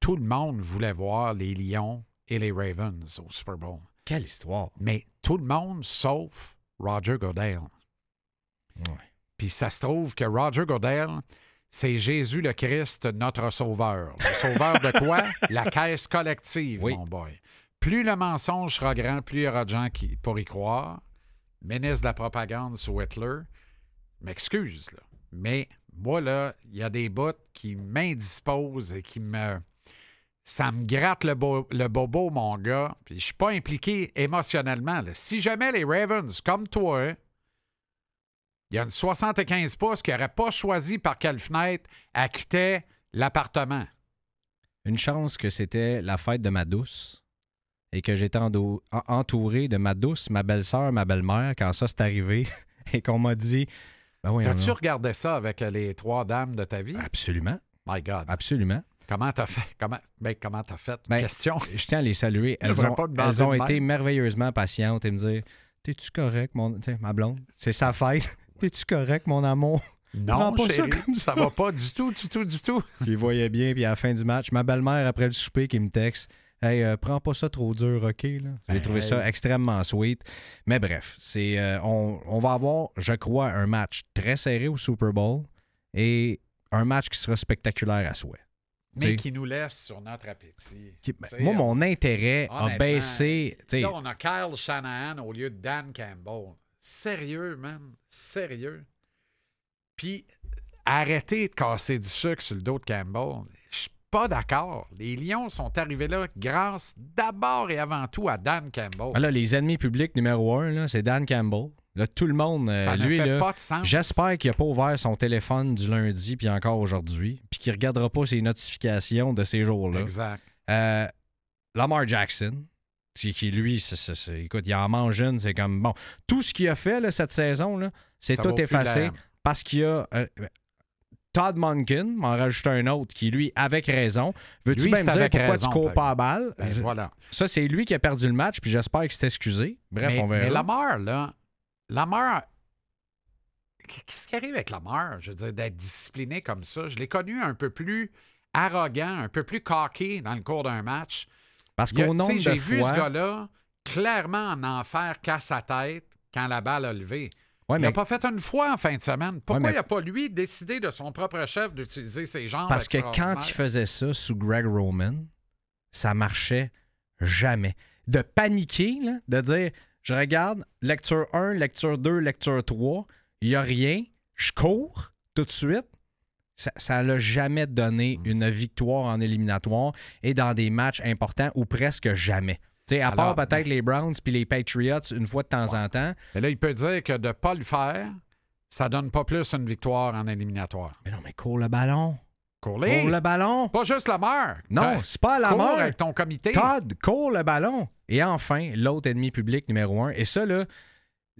tout le monde voulait voir les Lions et les Ravens au Super Bowl. Quelle histoire. Mais tout le monde sauf Roger Goodell. Ouais. Puis ça se trouve que Roger Goodell, c'est Jésus le Christ, notre sauveur. Le sauveur de quoi? La caisse collective, Oui. mon boy. Plus le mensonge sera grand, plus il y aura de gens qui, pour y croire. Ministre de la propagande sous Hitler, m'excuse, là. Mais moi, là, il y a des bouts qui m'indisposent et qui me. Ça me gratte le, bo- le bobo, mon gars. Puis je suis pas impliqué émotionnellement. là. Si jamais les Ravens, comme toi, il y a une 75 pouces qui n'aurait pas choisi par quelle fenêtre elle quittait l'appartement. Une chance que c'était la fête de ma douce et que j'étais entouré de ma douce, ma belle-sœur, ma belle-mère quand ça s'est arrivé et qu'on m'a dit ben oui, T'as-tu on- regardé ça avec les trois dames de ta vie? Absolument, My God. absolument. Comment t'as fait? Comment, ben, comment t'as fait? Ben, Question. Je tiens à les saluer. Elles ont, elles été merveilleusement patientes et me dire T'es-tu correct, mon. ma blonde? C'est sa fête. T'es-tu correct, mon amour? Non, pas ça comme ça va pas du tout, du tout, du tout. Puis il voyait bien, puis à la fin du match, ma belle-mère, après le souper, qui me texte Hey, euh, prends pas ça trop dur, OK? J'ai Ben, trouvé ça extrêmement sweet. Mais bref, c'est euh, on, on va avoir, je crois, un match très serré au Super Bowl et un match qui sera spectaculaire à souhait. Mais qui nous laisse sur notre appétit. Qui- ben, moi, mon intérêt a baissé. Là, on a Kyle Shanahan au lieu de Dan Campbell. Sérieux, man. Sérieux. Puis, arrêtez de casser du sucre sur le dos de Campbell. Je suis pas d'accord. Les Lions sont arrivés là grâce d'abord et avant tout à Dan Campbell. ben là, les ennemis publics numéro un, c'est Dan Campbell. Là, tout le monde, euh, ça lui, fait là. J'espère qu'il n'a pas ouvert son téléphone du lundi puis encore aujourd'hui, puis qu'il ne regardera pas ses notifications de ces jours-là. Exact. Euh, Lamar Jackson, qui, qui, lui, c'est- c'est- c'est- écoute, il en mange une, c'est comme bon. Tout ce qu'il a fait là, cette saison, là, c'est Ça tout effacé parce qu'il y a. euh, Todd Monken m'en rajoute un autre qui, lui, avec raison. Veux-tu Lui, bien c'est me dire pourquoi raison, tu cours pas à balle? Ben, voilà. Ça, c'est lui qui a perdu le match, puis j'espère qu'il s'est excusé. Bref, mais, on verra. mais Lamar, là, Lamar, qu'est-ce qui arrive avec Lamar? Je veux dire, d'être discipliné comme ça? Je l'ai connu un peu plus arrogant, un peu plus coqué dans le cours d'un match. Parce qu'au nombre de J'ai vu ce gars-là clairement en enfer qu'à sa tête quand la balle a levé. Ouais, il mais n'a pas fait une fois en fin de semaine. Pourquoi mais- il n'a pas, lui, décidé de son propre chef d'utiliser ses jambes Parce que quand il faisait ça sous Greg Roman, ça marchait jamais. De paniquer, là, de dire je regarde lecture 1, lecture 2, lecture 3, il n'y a rien, je cours tout de suite. Ça ne l'a jamais donné une victoire en éliminatoire et dans des matchs importants ou presque jamais. À Alors, part peut-être les Browns puis les Patriots une fois de temps en temps. Mais là, il peut dire que de ne pas le faire, ça donne pas plus une victoire en éliminatoire. Mais non, mais cours le ballon. Cours-les. Cours le ballon. Pas juste la mort. Non, c'est pas la Cours mort. avec ton comité. Todd court le ballon. Et enfin, l'autre ennemi public numéro un. Et ça, là,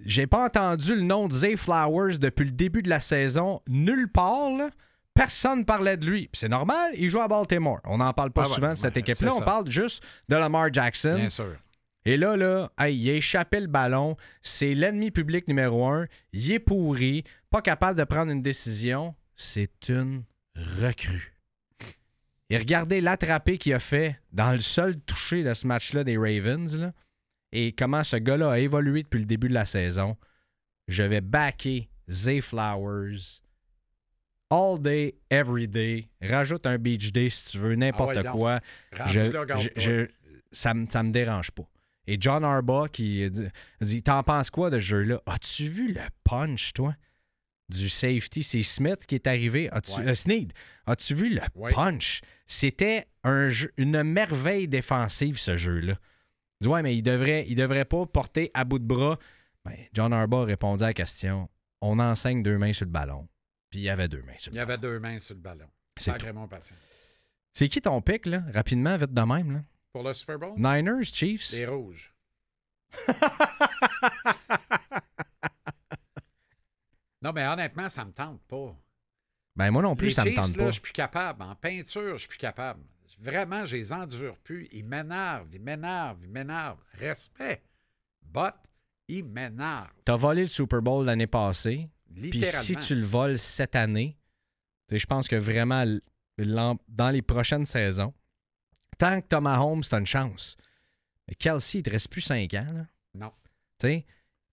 j'ai pas entendu le nom de Zay Flowers depuis le début de la saison. Nulle part, là. Personne parlait de lui. C'est normal, il joue à Baltimore. On n'en parle pas Ah ouais, souvent de cette équipe-là. On parle juste de Lamar Jackson. Bien sûr. Et là, là, hey, il a échappé le ballon. C'est l'ennemi public numéro un. Il est pourri. Pas capable de prendre une décision. C'est une recrue. Et regardez l'attrapé qu'il a fait dans le seul toucher de ce match-là des Ravens. là, et comment ce gars-là a évolué depuis le début de la saison. Je vais backer Zay Flowers all day, every day. Rajoute un beach day si tu veux, n'importe Ah ouais, quoi. Je- je- je- ça ça me dérange pas. Et John Harbaugh qui dit T'en penses quoi de ce jeu-là? As-tu vu le punch, toi? Du safety, c'est Smith qui est arrivé. As-tu, Ouais. euh, Snead, as-tu vu le Ouais. punch? C'était un jeu- une merveille défensive, ce jeu-là. Il dit Ouais, mais il devrait, il devrait pas porter à bout de bras. Ben, John Harbaugh répondait à la question On enseigne deux mains sur le ballon. Puis il y avait deux mains sur Il le y ballon. avait deux mains sur le ballon. C'est patient. C'est qui ton pic, là Rapidement, vite de même, là? Pour le Super Bowl, Niners, Chiefs les rouges. non, mais honnêtement, ça me tente pas. Ben, moi non plus, les ça me Chiefs, tente là, pas. je suis plus capable. En peinture, je suis plus capable. Vraiment, je les endure plus. Ils m'énervent, ils m'énervent, ils m'énervent. Respect. But, ils m'énervent. T'as volé le Super Bowl l'année passée. Puis Littéralement. si tu le voles cette année, je pense que vraiment, dans les prochaines saisons, tant que Thomas Holmes, t'as une chance. Mais Kelsey, il te reste plus 5 ans. Là, Non. tu sais.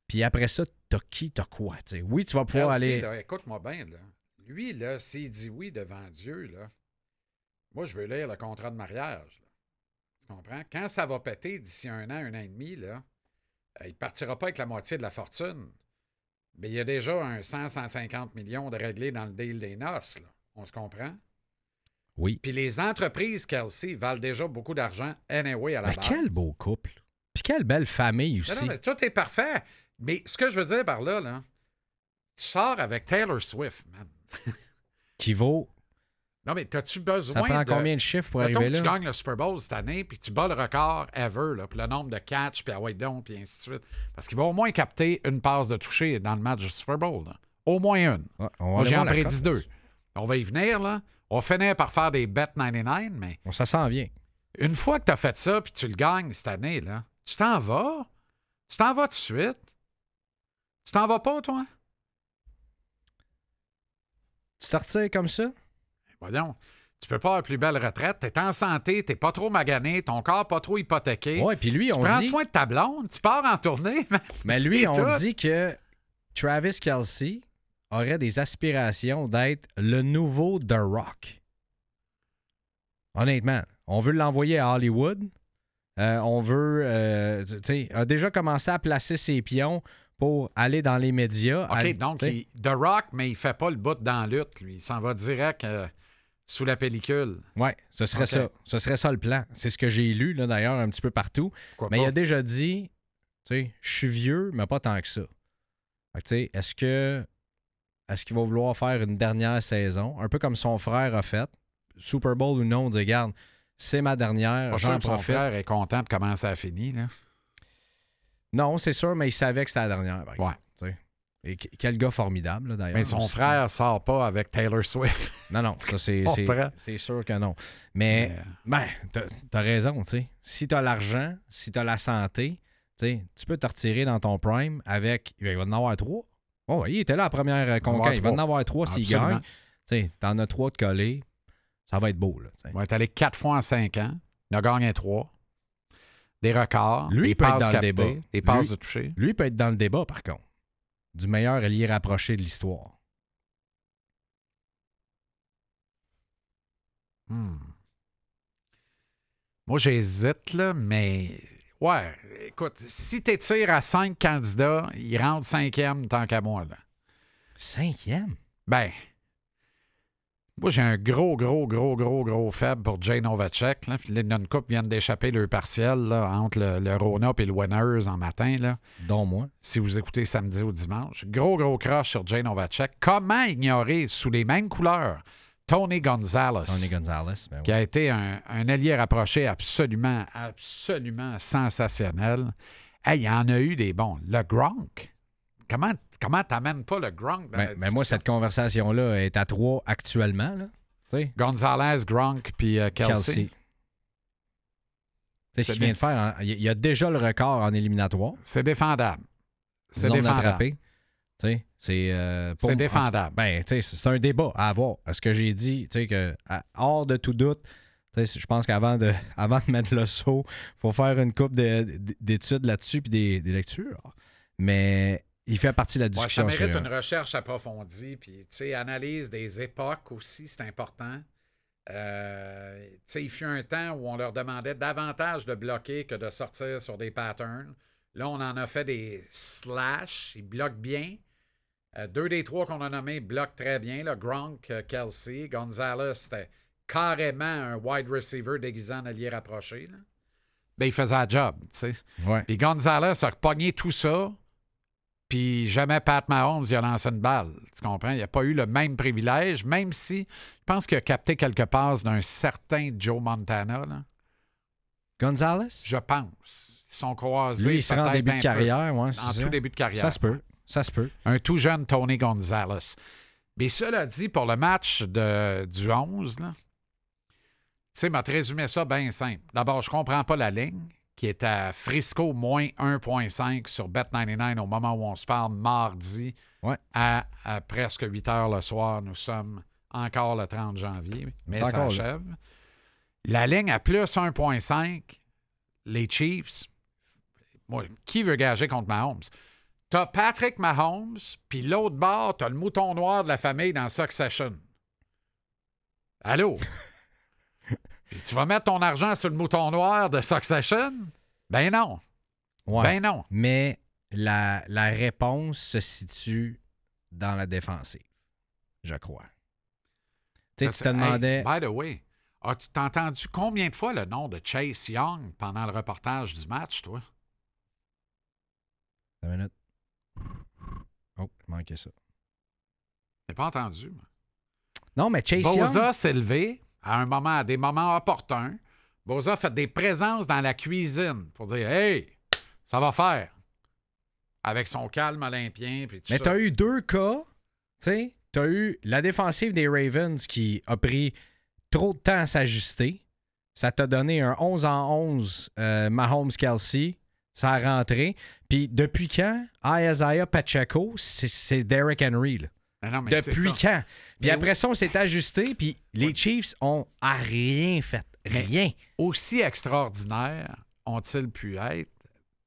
Puis après ça, t'as qui, t'as quoi? Oui, tu vas pouvoir aller. écoute-moi bien, là. Lui, là, s'il dit oui devant Dieu, là, moi, je veux lire le contrat de mariage. là. Tu comprends? Quand ça va péter d'ici un an, un an et demi, là, euh, il partira pas avec la moitié de la fortune. Mais il y a déjà un 100-150 millions de réglés dans le deal des noces. là. On se comprend? Oui. Puis les entreprises Kelsey valent déjà beaucoup d'argent anyway à la Mais base. quel beau couple. Puis quelle belle famille Non, aussi. non, mais tout est parfait. Mais ce que je veux dire par là, là tu sors avec Taylor Swift, man. Qui vaut? Non, mais as-tu besoin Ça prend de... combien de chiffres pour Mettons arriver que tu là? gagnes le Super Bowl cette année, puis tu bats le record ever, là, puis le nombre de catch, puis Hawaii Down, puis ainsi de suite. Parce qu'il va au moins capter une passe de toucher dans le match du Super Bowl. là. Au moins une. Ouais, Moi, j'ai en prédit deux. On va y venir, là. On finit par faire des bets 99, mais ça s'en vient. une fois que tu as fait ça, puis tu le gagnes cette année, là, tu t'en vas. Tu t'en vas tout de suite. Tu t'en vas pas, toi? Tu te retires comme ça? Voyons. Tu peux pas avoir plus belle retraite. T'es en santé, t'es pas trop magané, ton corps pas trop hypothéqué. Ouais, puis lui, tu on prends dit. soin de ta blonde, tu pars en tournée. Mais lui, on tout. dit que Travis Kelsey aurait des aspirations d'être le nouveau The Rock. Honnêtement, on veut l'envoyer à Hollywood. Euh, on veut, euh, tu sais, a déjà commencé à placer ses pions pour aller dans les médias. OK, donc, il- The Rock, mais il fait pas le bout dans la lutte, lui. Il s'en va direct euh, sous la pellicule. Ouais, ce serait ça. Ce serait ça le plan. C'est ce que j'ai lu, là, d'ailleurs, un petit peu partout. Pourquoi Mais il a déjà dit, tu sais, je suis vieux, mais pas tant que ça. Fait que, tu sais, est-ce que est-ce qu'il va vouloir faire une dernière saison, un peu comme son frère a fait, Super Bowl ou non, on dit, regarde, c'est ma dernière, j'en que son profite. frère est content de comment ça a fini. Là. Non, c'est sûr, mais il savait que c'était la dernière. par Ouais. exemple. Et quel gars formidable, d'ailleurs. Mais son aussi. frère sort pas avec Taylor Swift. Non, non, ça, c'est, sûr que non. Mais, Mais, euh, ben, t'as, raison, tu sais. Si t'as l'argent, si t'as la santé, tu peux te retirer dans ton prime avec. Il va en avoir trois. Oh, il était là la première euh, Il va en avoir conquête. Il va en trois. avoir trois s'il gagne. Tu sais, t'en as trois de collés. Ça va être beau, là. tu sais. Il va être allé quatre fois en cinq ans. Il a gagné trois. Des records. Lui, des il peut être passes dans le captées, débat. Des passes Lui- de toucher. Lui peut être dans le débat, par contre. Du meilleur allié rapproché de l'histoire. Hmm. Moi, j'hésite, là, mais. Ouais, écoute, si tu tires à cinq candidats, il rentre cinquième tant qu'à moi, là. Cinquième? Ben. Moi, j'ai un gros, gros, gros, gros, gros faible pour Jay Novacek. Là. Les une coupe viennent d'échapper le partiel là, entre le, le Rona et le Winners en matin. Là. Dont moi. si vous écoutez samedi ou dimanche. Gros, gros crush sur Jay Novacek. Comment ignorer, sous les mêmes couleurs, Tony Gonzalez, Tony Gonzalez. ben qui a été un, un allié rapproché absolument, absolument sensationnel. Hey, il y en a eu des bons. Le Gronk. Comment comment t'amènes pas le Gronk dans Mais, la mais Ben, moi, cette conversation-là est à trois actuellement. Là. Gonzalez, Gronk, puis euh, Kelsey. Kelsey. Tu sais, ce C'est qu'il vient de faire, en- il y a déjà le record en éliminatoire. C'est défendable. C'est défendable. c'est euh, C'est défendable. Ben, c'est un débat à avoir. Est-ce que j'ai dit, que hors de tout doute, je pense qu'avant de, avant de mettre le saut, il faut faire une coupe de- d'études là-dessus puis des, des lectures. Mais il fait partie de la Ouais, ça discussion. mérite une recherche approfondie. Puis, tu sais, analyse des époques aussi, c'est important. Euh, tu sais, il fut un temps où on leur demandait davantage de bloquer que de sortir sur des patterns. Là, on en a fait des slash. Ils bloquent bien. Euh, deux des trois qu'on a nommés bloquent très bien. Là. Gronk, euh, Kelsey, Gonzalez, c'était carrément un wide receiver déguisé en allié rapproché. Là. Ben, il faisait la job, tu sais. Ouais. Puis Gonzalez a pogné tout ça, puis jamais Pat Mahomes il a lancé une balle. Tu comprends? Il n'a pas eu le même privilège, même si je pense qu'il a capté quelques passes d'un certain Joe Montana. là. Gonzalez? Je pense. Ils sont croisés. Lui, il sera en début de carrière. Ouais, En ça. tout début de carrière. Ça se peut. Ça se peut. Un tout jeune Tony Gonzalez. Mais cela dit, pour le match de, du 11, là, tu sais, m'a résumé ça bien simple. D'abord, je comprends pas la ligne qui est à Frisco moins 1.5 sur Bet99 au moment où on se parle mardi Ouais. à, à presque 8 heures le soir. Nous sommes encore le 30 janvier, mais ça là. achève. La ligne à plus 1.5, les Chiefs, moi, qui veut gager contre Mahomes? T'as Patrick Mahomes, puis l'autre bord, t'as le mouton noir de la famille dans Succession. Allô? Tu vas mettre ton argent sur le mouton noir de Succession? Ben non. Ouais. Ben non. Mais la, la réponse se situe dans la défensive, je crois. Tu sais, tu te Hey, demandais. by the way, as-tu t'as entendu combien de fois le nom de Chase Young pendant le reportage du match, toi? Une minute. Oh, il manquait ça. J'ai pas entendu. moi? Non, mais Chase Boza Young. s'est levé à un moment, à des moments opportuns. Boza fait des présences dans la cuisine pour dire Hey, ça va faire. Avec son calme olympien. Puis tout Mais tu as eu deux cas. Tu sais, tu as eu la défensive des Ravens qui a pris trop de temps à s'ajuster. Ça t'a donné un 11 en 11 euh, Mahomes-Kelsey. Ça a rentré. Puis depuis quand Isaiah Pacheco, c'est- Derrick Henry. là? Mais non, mais c'est Depuis quand? Puis Mais après ça, on s'est ajusté. Puis les Chiefs ont à rien fait. Rien. Aussi extraordinaire ont-ils pu être?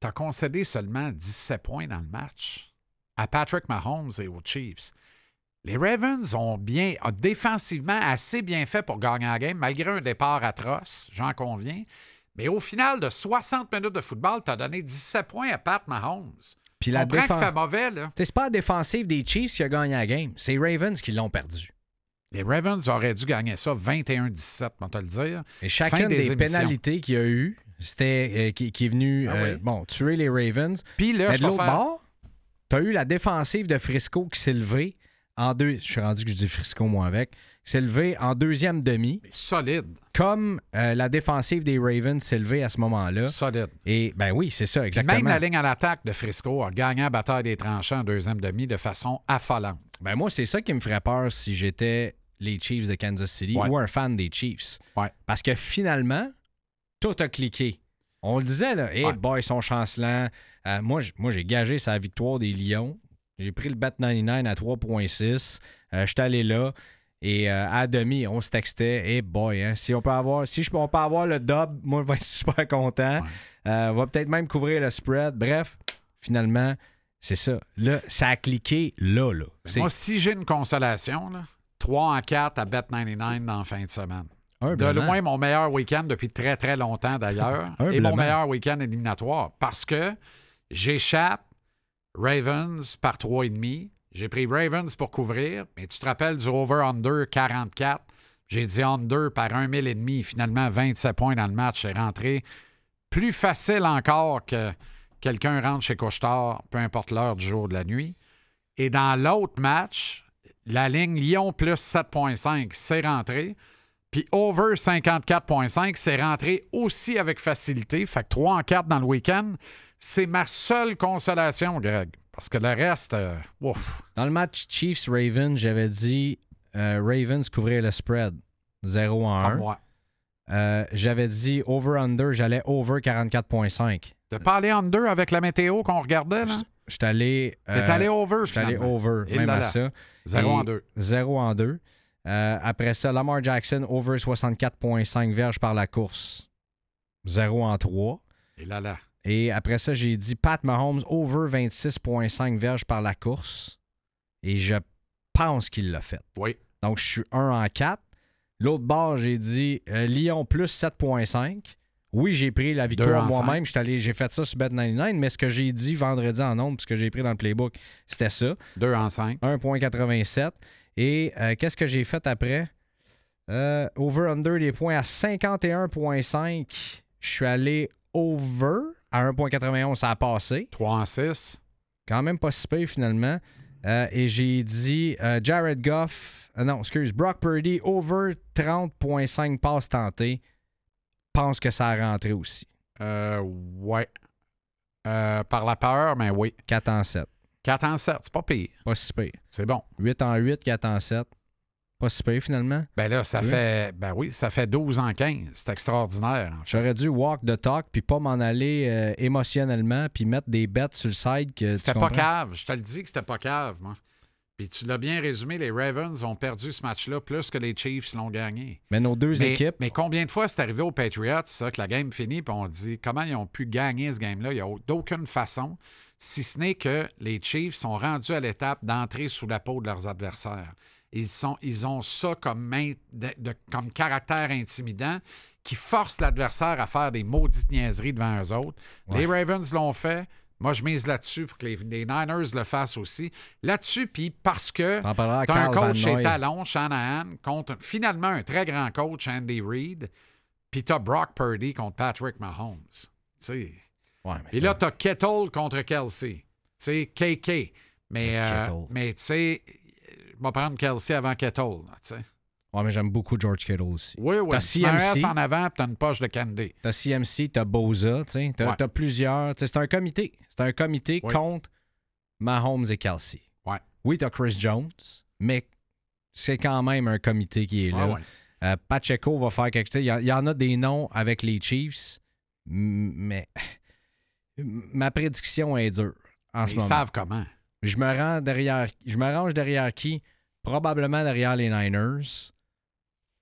T'as concédé seulement 17 points dans le match à Patrick Mahomes et aux Chiefs. Les Ravens ont bien, ont défensivement assez bien fait pour gagner la game, malgré un départ atroce, j'en conviens. Mais au final de 60 minutes de football, tu as donné 17 points à Pat Mahomes. Puis La défense. fait mauvais, là. C'est pas la défensive des Chiefs qui a gagné la game. C'est les Ravens qui l'ont perdu. Les Ravens auraient dû gagner ça 21-17, on te le dire. Et Fin chacune des pénalités qu'il y a eu, c'était euh, qui, qui est venu Ah euh, bon, tuer les Ravens. Puis là, Mais de l'autre faire- bord, tu as eu la défensive de Frisco qui s'est levée en deux. Je suis rendu que je dis Frisco, moi, avec. S'est levée en deuxième demi, Mais solide, comme euh, la défensive des Ravens s'est levée à ce moment-là. solide. Et ben oui, c'est ça, Puis exactement. même la ligne à l'attaque de Frisco a gagné la bataille des tranchants en deuxième demi de façon affolante. Ben moi, c'est ça qui me ferait peur si j'étais les Chiefs de Kansas City Ouais. ou un fan des Chiefs. Ouais. Parce que finalement, tout a cliqué. On le disait, là, hey Ouais. boy, ils sont chancelants. Euh, moi, j'ai gagé sa victoire des Lions. J'ai pris le bet 99 à 3.6. Euh, J'étais allé là. Et euh, à demi, on se textait. Hey boy, hein, si on peut avoir, si je on peut avoir le dub, moi, je vais être super content. Euh, on va peut-être même couvrir le spread. Bref, finalement, c'est ça. Là, ça a cliqué là, là. Moi, si j'ai une consolation, là, 3 en 4 à Bet99 dans la fin de semaine. De loin, mon meilleur week-end depuis très, très longtemps d'ailleurs. et mon meilleur week-end éliminatoire. Parce que j'échappe Ravens par 3,5. J'ai pris Ravens pour couvrir. Mais tu te rappelles du over-under 44. J'ai dit under par 1 000 et demi. Finalement, 27 points dans le match. C'est rentré plus facile encore que quelqu'un rentre chez Couchetard, peu importe l'heure du jour ou de la nuit. Et dans l'autre match, la ligne Lyon plus 7,5, c'est rentré. Puis over 54,5, c'est rentré aussi avec facilité. Fait que 3 en 4 dans le week-end, c'est ma seule consolation, Greg. Parce que le reste, euh, ouf. Dans le match Chiefs-Ravens, j'avais dit euh, Ravens couvrir le spread 0 en Comme 1. moi. Euh, j'avais dit over-under, j'allais over 44.5. T'as pas allé under avec la météo qu'on regardait, là? Je suis allé. T'es euh, allé over, Je suis allé over, Et même là à là. ça. 0 Et en 2. 0 en 2. Euh, après ça, Lamar Jackson, over 64.5 verges par la course. 0 en 3. Et là, là. Et après ça, j'ai dit Pat Mahomes, over 26.5 verges par la course. Et je pense qu'il l'a fait. Oui. Donc, je suis 1 en 4. L'autre bord, j'ai dit euh, Lyon plus 7.5. Oui, j'ai pris la victoire moi-même. J'ai fait ça sur Bet99, mais ce que j'ai dit vendredi en ondes, ce que j'ai pris dans le playbook, c'était ça. 2 en 5. 1.87. Et euh, qu'est-ce que j'ai fait après? Euh, over-under des points à 51.5. Je suis allé over à 1.91. Ça a passé. 3 en 6. Quand même pas si finalement. Euh, et j'ai dit euh, Jared Goff. euh, non, excuse, Brock Purdy, over 30.5 passes tentées. Pense que ça a rentré aussi. Euh, ouais. Par la peur, mais oui. 4 en 7. 4 en 7, c'est pas pire. Pas si pire. C'est bon. 8 en 8, 4 en 7. Pas si pire finalement. Ben là, ça fait. Ben oui, ça fait 12 en 15. C'est extraordinaire. en fait. J'aurais dû walk the talk puis pas m'en aller euh, émotionnellement puis mettre des bêtes sur le side que C'était pas cave. Je te le dis que c'était pas cave, moi. Puis tu l'as bien résumé, les Ravens ont perdu ce match-là plus que les Chiefs l'ont gagné. Mais nos deux Mais, équipes, mais combien de fois c'est arrivé aux Patriots, ça, que la game finit, puis on dit comment ils ont pu gagner ce game-là? Il n'y a d'aucune façon, si ce n'est que les Chiefs sont rendus à l'étape d'entrer sous la peau de leurs adversaires. Ils, sont, ils ont ça comme, main- de- de- comme caractère intimidant qui force l'adversaire à faire des maudites niaiseries devant eux autres. Les Ravens l'ont fait. Moi, je mise là-dessus pour que les, les Niners le fassent aussi. Là-dessus, puis parce que T'en parleras à tu as un coach chez. Talon, Shanahan, contre finalement un très grand coach, Andy Reid, puis tu as Brock Purdy contre Patrick Mahomes. Tu sais. Ouais, Puis là, tu as Kettle contre Kelsey. Tu sais, KK. Mais, euh, mais tu sais, je vais prendre Kelsey avant Kettle. tu sais. Ouais, mais j'aime beaucoup George Kittle aussi. Oui, oui. T'as CMC. En avant, puis tu as une poche de candy. T'as CMC, t'as Boza, tu sais. T'as Ouais. t'as plusieurs. C'est un comité. C'est un comité Oui. contre Mahomes et Kelsey. Ouais. Oui, t'as Chris Jones, mais c'est quand même un comité qui est là. Ah ouais. Euh, Pacheco va faire quelque chose. Il y, en a des noms avec les Chiefs, mais ma prédiction est dure en ce Ils moment. savent comment. Je me rends derrière. Je me range derrière qui? Probablement derrière les Niners.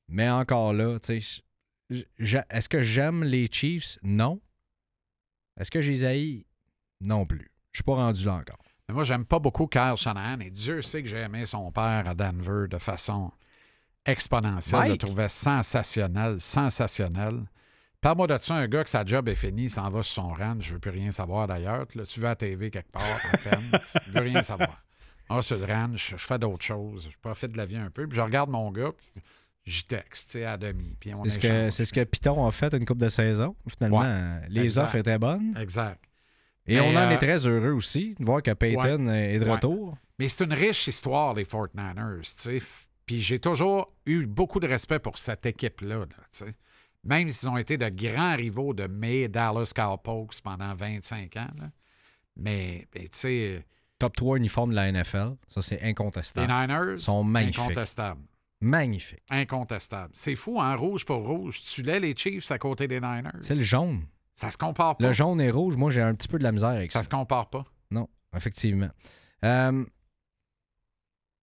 Mais encore là, tu sais, est-ce que j'aime les Chiefs? Non. Est-ce que je les haïs? Non plus. Je suis pas rendu là encore. Mais moi, j'aime pas beaucoup Kyle Shanahan et Dieu sait que j'ai aimé son père à Denver de façon exponentielle. Je le trouvais sensationnel, sensationnel. Parle-moi de ça, un gars que sa job est finie, il s'en va sur son ranch, je veux plus rien savoir d'ailleurs. Tu vas à la TV quelque part, à peine, tu veux rien savoir. Ah, sur le ranch, je fais d'autres choses, je profite de la vie un peu, puis je regarde mon gars, puis j'y texte, tu sais, à demi, puis on C'est ce, que, c'est ce que Python a fait une coupe de saison. Finalement, Ouais. les Exact. offres étaient bonnes. Exact. Et Mais, on en euh, est très heureux aussi de voir que Peyton est de Ouais. retour. Mais c'est une riche histoire, les 49ers, tu sais. F- Puis j'ai toujours eu beaucoup de respect pour cette équipe-là, là, tu sais. Même s'ils ont été de grands rivaux de mes Dallas Cowpokes pendant 25 ans, là. Mais, mais, tu sais, Top 3 uniforme de la NFL. Ça, c'est les incontestable. Niners, sont magnifiques. incontestable. Magnifique. Incontestable. C'est fou, hein, rouge pour rouge. Tu l'as les Chiefs à côté des Niners. C'est le jaune. Ça se compare pas. Le jaune et rouge, moi, j'ai un petit peu de la misère avec ça. Ça se compare pas. Non, effectivement. Euh,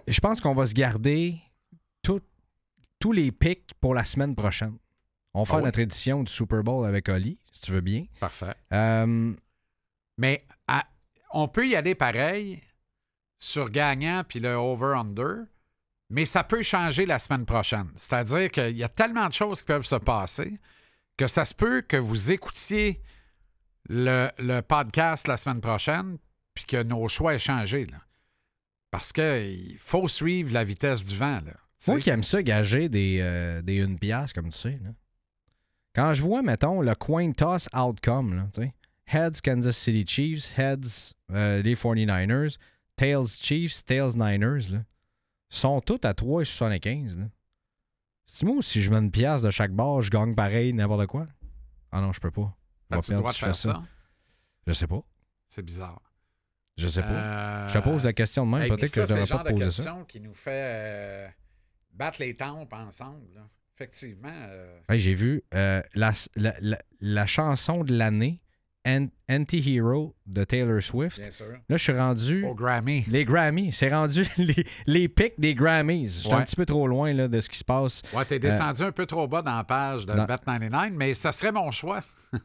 je pense qu'on va se garder tout- tous les pics pour la semaine prochaine. On faire Ah oui. notre édition du Super Bowl avec Oli, si tu veux bien. Parfait. Euh, Mais à- on peut y aller pareil sur gagnant puis le over-under, mais ça peut changer la semaine prochaine. C'est-à-dire qu'il y a tellement de choses qui peuvent se passer que ça se peut que vous écoutiez le, le podcast la semaine prochaine puis que nos choix aient changé. là. Parce qu'il faut suivre la vitesse du vent. Là, moi qui aime ça, gager des, euh, des une pièce, comme tu sais. là. Quand je vois, mettons, le coin toss outcome, là, tu sais, Heads Kansas City Chiefs, Heads euh, les 49ers, Tails Chiefs, Tails Niners, là, sont tous à 3,75. là. C'est moi si je mets une pièce de chaque bord, je gagne pareil, n'importe quoi? Ah non, je peux pas. Je as-tu le droit si faire fais ça? Je sais pas. C'est bizarre. Je sais pas. Euh, je te pose la question de même, Hey, peut-être ça, que je c'est le devrais genre pas de te poser ça. question qui nous fait euh, battre les tempes ensemble. là. Effectivement. euh, J'ai vu euh, la, la- la- la chanson de l'année, An- Anti-Hero de Taylor Swift. bien sûr. Là, je suis rendu. Au Grammy. Les Grammys. C'est rendu les, les pics des Grammys. Je suis un petit peu trop loin là, de ce qui se passe. Ouais, t'es descendu un peu trop bas dans la page de Euh, dans- Bet99, mais ça serait mon choix.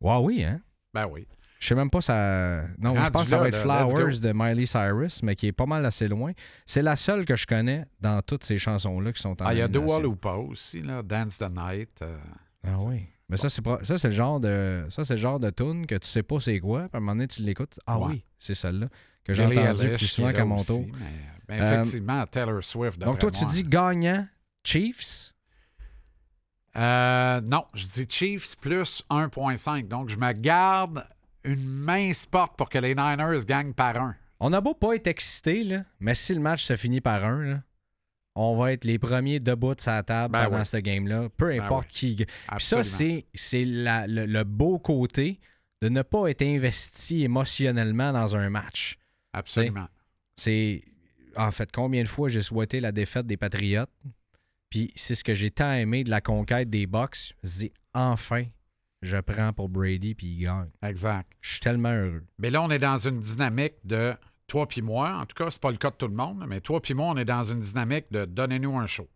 Ouais, oui, hein? Ben oui. Je sais même pas ça. Non, je pense que ça va être Flowers de Miley Cyrus, mais qui est pas mal assez loin. C'est la seule que je connais dans toutes ces chansons-là qui sont en Ah, il y a Dua nomination. Lipa aussi, là, Dance the Night. euh, Ah oui. Mais ça, c'est pro- ça, c'est le genre de. Ça, c'est le genre de tune que tu sais pas c'est quoi. Puis à un moment donné, tu l'écoutes. Ah Ouais. oui, c'est celle-là. Que j'ai Billie entendu Eilish plus souvent qu'à mon tour. Mais, Euh, effectivement, Taylor Swift. Donc toi, tu dis gagnant Chiefs? Euh, non, je dis Chiefs plus 1,5. Donc, je me garde une mince porte pour que les Niners gagnent par un. On a beau pas être excité, là, mais si le match se finit par un, là, on va être les premiers debout de sa table Ben pendant oui. ce game-là. Peu Ben importe qui. Puis ça, c'est, c'est la- le, le beau côté de ne pas être investi émotionnellement dans un match. Absolument. C'est. En fait, combien de fois j'ai souhaité la défaite des Patriotes? Puis c'est ce que j'ai tant aimé de la conquête des Bucks. Je dis enfin, je prends pour Brady puis il gagne. Exact. Je suis tellement heureux. Mais là, on est dans une dynamique de toi puis moi. En tout cas, c'est pas le cas de tout le monde, mais toi puis moi, on est dans une dynamique de donnez-nous un show.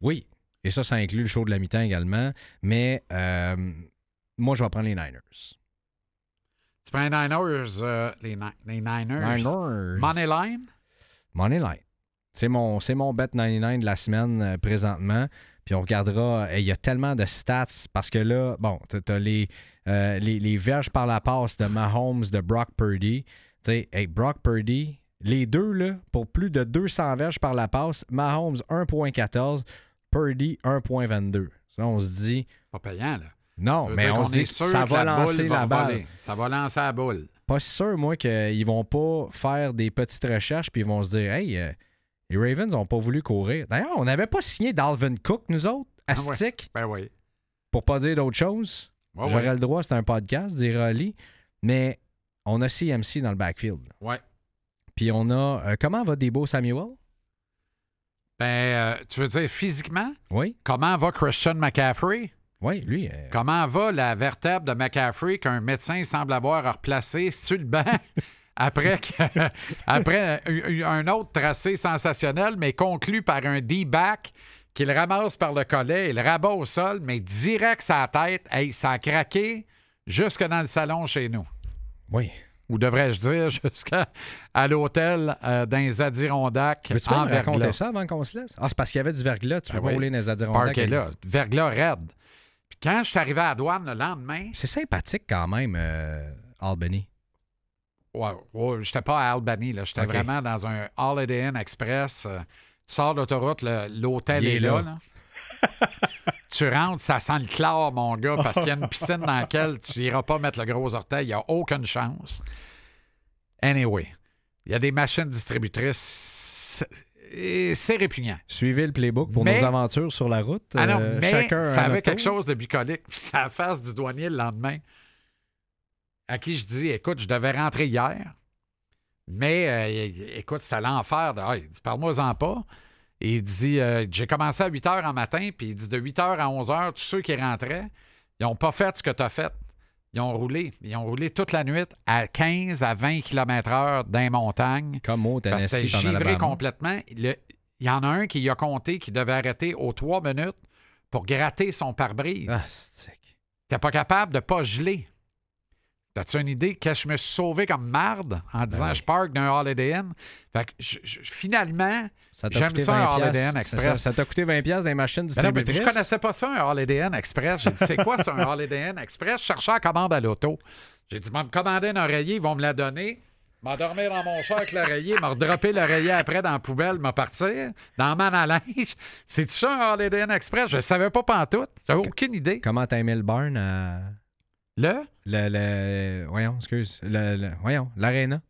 Oui. Et ça, ça inclut le show de la mi-temps également. Mais euh, moi, je vais prendre les Niners. Tu prends les Niners, euh, les, Ni- les Niners. Niners. Money line? Money line. C'est mon, mon bet 99 de la semaine euh, présentement. Puis on regardera. euh, Il y a tellement de stats parce que là, bon, tu as les, euh, les, les verges par la passe de Mahomes, de Brock Purdy. Tu sais, hey, Brock Purdy, les deux, là, pour plus de 200 verges par la passe, Mahomes 1.14, Purdy 1.22. Ça, on se dit, Pas payant, là. non, mais on se dit sûr ça que va la lancer va la balle. voler. Ça va lancer la boule. Pas sûr, moi, qu'ils vont pas faire des petites recherches puis ils vont se dire, hey, euh, les Ravens n'ont pas voulu courir. D'ailleurs, on n'avait pas signé Dalvin Cook, nous autres, à Ah ouais. Ben oui. pour pas dire d'autre chose. Ouais, J'aurais ouais. le droit, c'est un podcast, dire Ali. Mais on a CMC dans le backfield. Ouais. Puis on a. euh, comment va Debo Samuel? Ben, euh, tu veux dire physiquement? Oui, Comment va Christian McCaffrey? oui, lui. euh, Comment va la vertèbre de McCaffrey qu'un médecin semble avoir replacé sur le banc? après, que- après un- autre tracé sensationnel, mais conclu par un D-back qu'il ramasse par le collet, il rabat au sol, mais direct sa tête. Hey, ça a craqué jusque dans le salon chez nous. oui. Ou devrais-je dire jusqu'à à l'hôtel euh, dans les Adirondacks me raconter verglas. ça avant qu'on se laisse? Ah, c'est parce qu'il y avait du verglas. Tu peux pas oui. rouler dans les Adirondacks. Park là, verglas raide. Puis quand je suis arrivé à la douane le lendemain, C'est sympathique quand même, euh, Albany. Ouais, ouais, j'étais pas à Albany, là. J'étais vraiment dans un Holiday Inn Express. Tu sors de l'autoroute, l'hôtel est, est là. là. tu rentres, ça sent le chlore, mon gars, parce qu'il y a une piscine dans laquelle tu iras pas mettre le gros orteil. Il n'y a aucune chance. Anyway, il y a des machines distributrices. C'est répugnant. Suivez le playbook pour Mais- nos aventures sur la route. Ah non, Euh, mais chacun ça avait quelque chose de bucolique. La face du douanier le lendemain, à qui je dis Écoute, je devais rentrer hier, mais euh, écoute, c'était l'enfer. De... Il dit Parle-moi-en pas. Et il dit euh, J'ai commencé à 8 h en matin, puis il dit de 8 h à 11 h, tous ceux qui rentraient, ils n'ont pas fait ce que tu as fait. Ils ont roulé. Ils ont roulé toute la nuit à 15 à 20 km/h dans les montagnes. Comme au Parce que Tennessee, c'était pendant givré complètement. Le- Il y en a un qui y a compté qui devait arrêter aux trois minutes pour gratter son pare-brise. Ah, c'est... T'es pas capable de pas geler. T'as-tu une idée que je me suis sauvé comme marde en disant oui. je parque d'un Holiday Inn? Fait que je- je- finalement, J'aime ça, un 20 Holiday. Inn Express. Ça, t'a coûté 20$ piastres dans les machines ben non, mais distributrices. je connaissais pas ça, un Holiday Inn Express. J'ai dit, c'est quoi ça, un Holiday Inn Express? Je cherchais la commande à l'auto. J'ai dit, m'en me commander un oreiller, ils vont me la donner. M'endormir dans mon char avec l'oreiller, m'a redropper l'oreiller après dans la poubelle, m'a partir dans ma à linge. C'est-tu ça, un Holiday Inn Express? Je savais pas pantoute. J'avais aucune idée. Comment t'as aimé le barn à... Là, Le, le... Voyons, excuse. Le, le- Voyons, l'Arena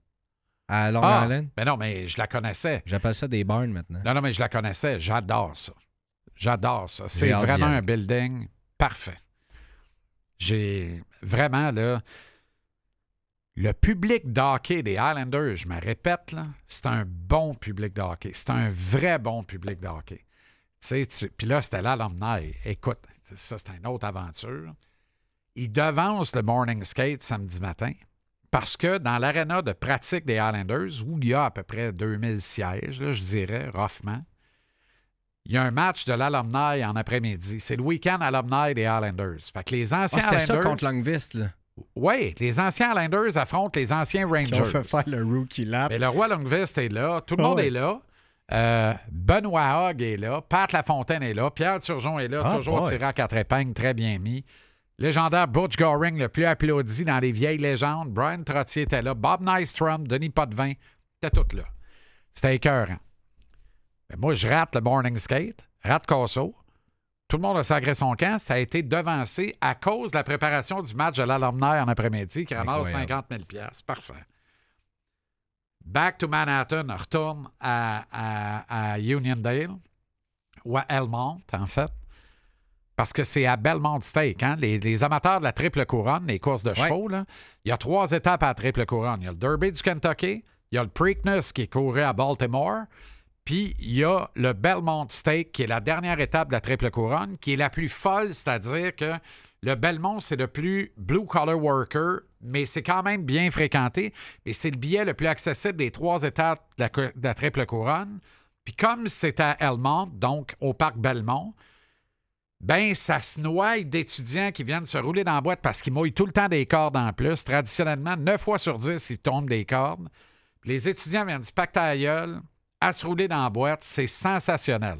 à Long ah, Island. ben non, mais je la connaissais. J'appelle ça des barns maintenant. Non, non, mais je la connaissais. J'adore ça. J'adore ça. C'est vraiment un building parfait. J'ai vraiment, là, le public d'hockey des Highlanders, je me répète, là, c'est un bon public de hockey. C'est un vrai bon public de hockey. Tu sais, tu- puis là, c'était l'alumni. Écoute, ça, c'est une autre aventure. Ils devancent le morning skate samedi matin parce que dans l'aréna de pratique des Highlanders, où il y a à peu près 2000 sièges, là, je dirais, roughement, il y a un match de l'alumni en après-midi. C'est le week-end alumni des Highlanders. Fait que les Ah, anciens c'était ça Highlanders... contre Longvist, là. Oui, les anciens Highlanders affrontent les anciens Rangers. fait faire le rookie lap. Mais le roi Longvist est là, tout le Ah monde est là. Euh, Benoît Hogg est là, Pat Lafontaine est là, Pierre Turgeon est là, Ah, toujours boy. tiré à quatre épingles, très bien mis. Légendaire Butch Goring, le plus applaudi dans les vieilles légendes. Brian Trottier était là, Bob Nystrom, Denis Potvin, c'était tout là. C'était écœurant. Mais moi, je rate le morning skate, rate Casso. Tout le monde a sacré son camp. Ça a été devancé à cause de la préparation du match de l'alumni en après-midi qui ramasse Incroyable. 50 000 Parfait. Back to Manhattan, on retourne à, à- à Uniondale, ou à Elmont, en fait, parce que c'est à Belmont Steak. Hein? Les, les amateurs de la triple couronne, les courses de chevaux, là, il y a trois étapes à la triple couronne. Il y a le Derby du Kentucky, il y a le Preakness qui est couru à Baltimore, puis il y a le Belmont Steak, qui est la dernière étape de la triple couronne, qui est la plus folle, c'est-à-dire que le Belmont, c'est le plus blue-collar worker, mais c'est quand même bien fréquenté. Et c'est le billet le plus accessible des trois étapes de la, de la triple couronne. Puis comme c'est à Elmont, donc au parc Belmont, ben ça se noie d'étudiants qui viennent se rouler dans la boîte parce qu'ils mouillent tout le temps des cordes en plus. Traditionnellement, 9 fois sur 10, ils tombent des cordes. Les étudiants viennent se pacter à la gueule, à se rouler dans la boîte. C'est sensationnel.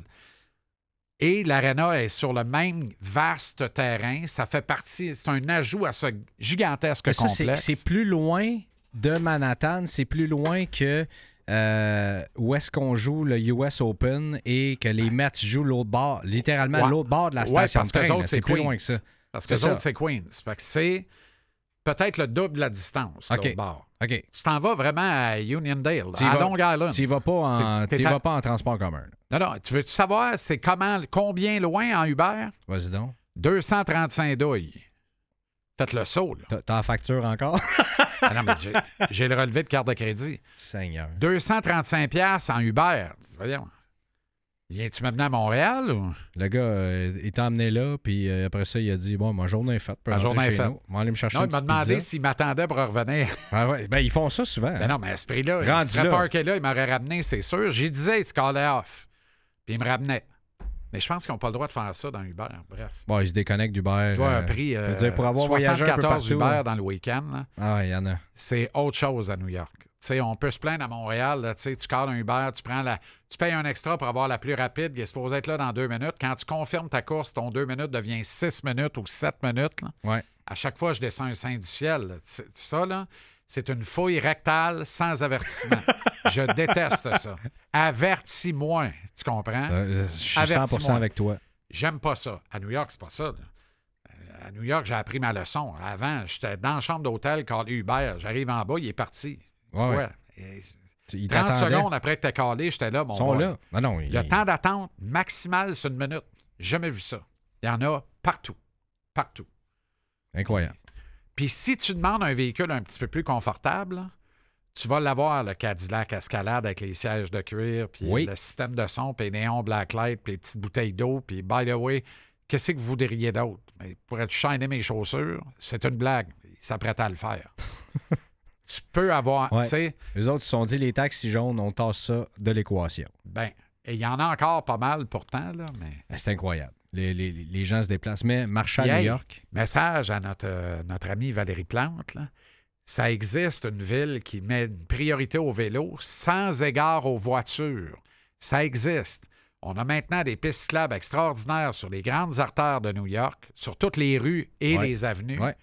Et l'aréna est sur le même vaste terrain. Ça fait partie, c'est un ajout à ce gigantesque ça, complexe. c'est plus loin de Manhattan, c'est plus loin que euh, où est-ce qu'on joue le US Open et que les Mets jouent l'autre bord, littéralement Ouais. l'autre bord de la Ouais, station parce de que train. C'est plus Queens. loin que ça. Parce que les autres, c'est Queens. Fait que c'est peut-être le double de la distance, l'autre bord. Tu t'en vas vraiment à Uniondale, à vas- Long Island. Tu y vas pas en, vas pas transport commun. là. Non, non, tu veux savoir c'est comment, combien loin en Uber? Vas-y donc. 235 douilles. Faites le saut, là. T'as la facture encore? Ah non, mais j'ai- j'ai le relevé de carte de crédit. Seigneur. 235 pièces en Uber. Voyons. Viens-tu m'amener à Montréal ou? Le gars, euh, il t'a emmené là, puis euh, après ça, il a dit Bon, ma journée est faite. Ma journée est faite. nous. Aller me chercher Non, une il m'a demandé pizza. s'il m'attendait pour revenir. Ah ouais, ben, ils font ça souvent. Ben hein. non, mais à ce prix-là, il Rendu serait là. parké là, il m'aurait ramené, c'est sûr. J'ai disais, il se callait off. Puis il me ramenait. Mais je pense qu'ils n'ont pas le droit de faire ça dans Uber. Bref. Bon, ils se déconnectent d'Uber. Euh, un prix euh, dire, pour avoir voyagé un peu 74 partout, Uber hein. dans le week-end. Ah il y en a. c'est autre chose à New York. Tu sais, on peut se plaindre à Montréal, là, tu sais, tu cales un Uber, tu prends la. Tu payes un extra pour avoir la plus rapide qui est supposée être là dans deux minutes. Quand tu confirmes ta course, ton deux minutes devient six minutes ou sept minutes. là. Ouais. À chaque fois, je descends un sein du ciel. là. C'est- Ça, là, c'est une fouille rectale sans avertissement. je déteste ça. Avertis-moi, tu comprends? Euh, je suis Avertis-moi. 100% avec toi. J'aime pas ça. À New York, c'est pas ça. là. Euh, À New York, j'ai appris ma leçon. Avant, j'étais dans la chambre d'hôtel, calé Uber. J'arrive en bas, il est parti. Ouais, ouais. Ouais. Et Ils 30 t'attendaient. secondes après que t'es calé, j'étais là, mon Ils sont là. Ah non, Le temps d'attente maximal, c'est une minute. Jamais vu ça. Il y en a partout. Partout. Incroyable. Puis si tu demandes un véhicule un petit peu plus confortable, tu vas l'avoir, le Cadillac Escalade avec les sièges de cuir, puis Oui. le système de son, puis les néons blacklight, puis les petites bouteilles d'eau, puis by the way, qu'est-ce que vous voudriez d'autre? Mais pourrais-tu shiner mes chaussures? C'est une blague. Il s'apprête à le faire. tu peux avoir, Ouais. tu sais, Les autres se sont dit les taxis jaunes, on tasse ça de l'équation. ben, et il y en a encore pas mal pourtant, là, mais... Ben, C'est incroyable. Les, les- les gens se déplacent. Mais marcher à New York, Message à notre, euh, notre amie Valérie Plante. là. Ça existe une ville qui met une priorité au vélo sans égard aux voitures. Ça existe. On a maintenant des pistes cyclables extraordinaires sur les grandes artères de New York, sur toutes les rues et Ouais. les avenues. Ouais.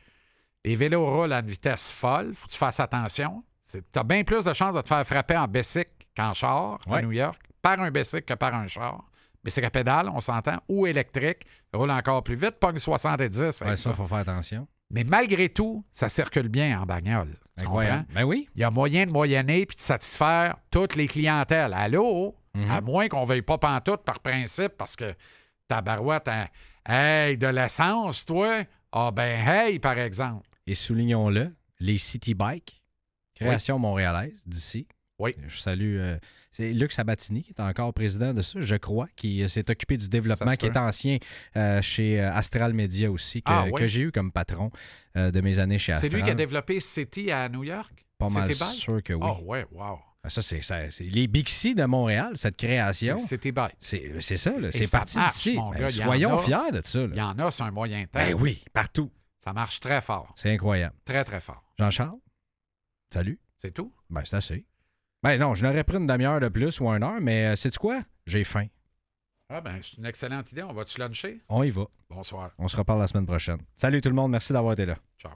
Les vélos roulent à une vitesse folle. faut que tu fasses attention. Tu as bien plus de chances de te faire frapper en bicycle qu'en char à. New York, par un bicycle que par un char. Bicycle à pédale, on s'entend, ou électrique, roule encore plus vite, pogne 70 avec ouais, ça, il faut faire attention. Mais malgré tout, ça circule bien en bagnole. Tu comprends? Incroyable. Ben oui. Il y a moyen de moyenner puis de satisfaire toutes les clientèles. Allô? Mhm. À moins qu'on ne veuille pas pantoute par principe parce que ta barouette, hein, hey, de l'essence, toi? Ah ben hey, par exemple. Et soulignons-le, les City Bikes, création montréalaise d'ici. Oui. Je salue. euh, c'est Luc Sabatini qui est encore président de ça, je crois, qui euh, s'est occupé du développement, qui est ancien euh, chez euh, Astral Media aussi, que, Ah, oui? que j'ai eu comme patron euh, de mes années chez C'est Astral. lui qui a développé City à New York? Pas mal sûr que oui. Oh, ouais, wow. Ah, Ça, c'est, c'est les Bixi de Montréal, cette création. C'est City Bike. C'est, c'est ça, c'est parti d'ici. mon Ben, soyons a. fiers de ça. là. Il y en a sur un moyen temps. Ben oui, partout. Ça marche très fort. C'est incroyable. Très, très fort. Jean-Charles, salut. C'est tout? Ben, c'est assez. Ben non, je n'aurais pris une demi-heure de plus ou une heure, mais c'est sais-tu quoi? J'ai faim. Ah ben, c'est une excellente idée. On va-tu luncher? On y va. Bonsoir. On se reparle la semaine prochaine. Salut tout le monde, merci d'avoir été là. Ciao.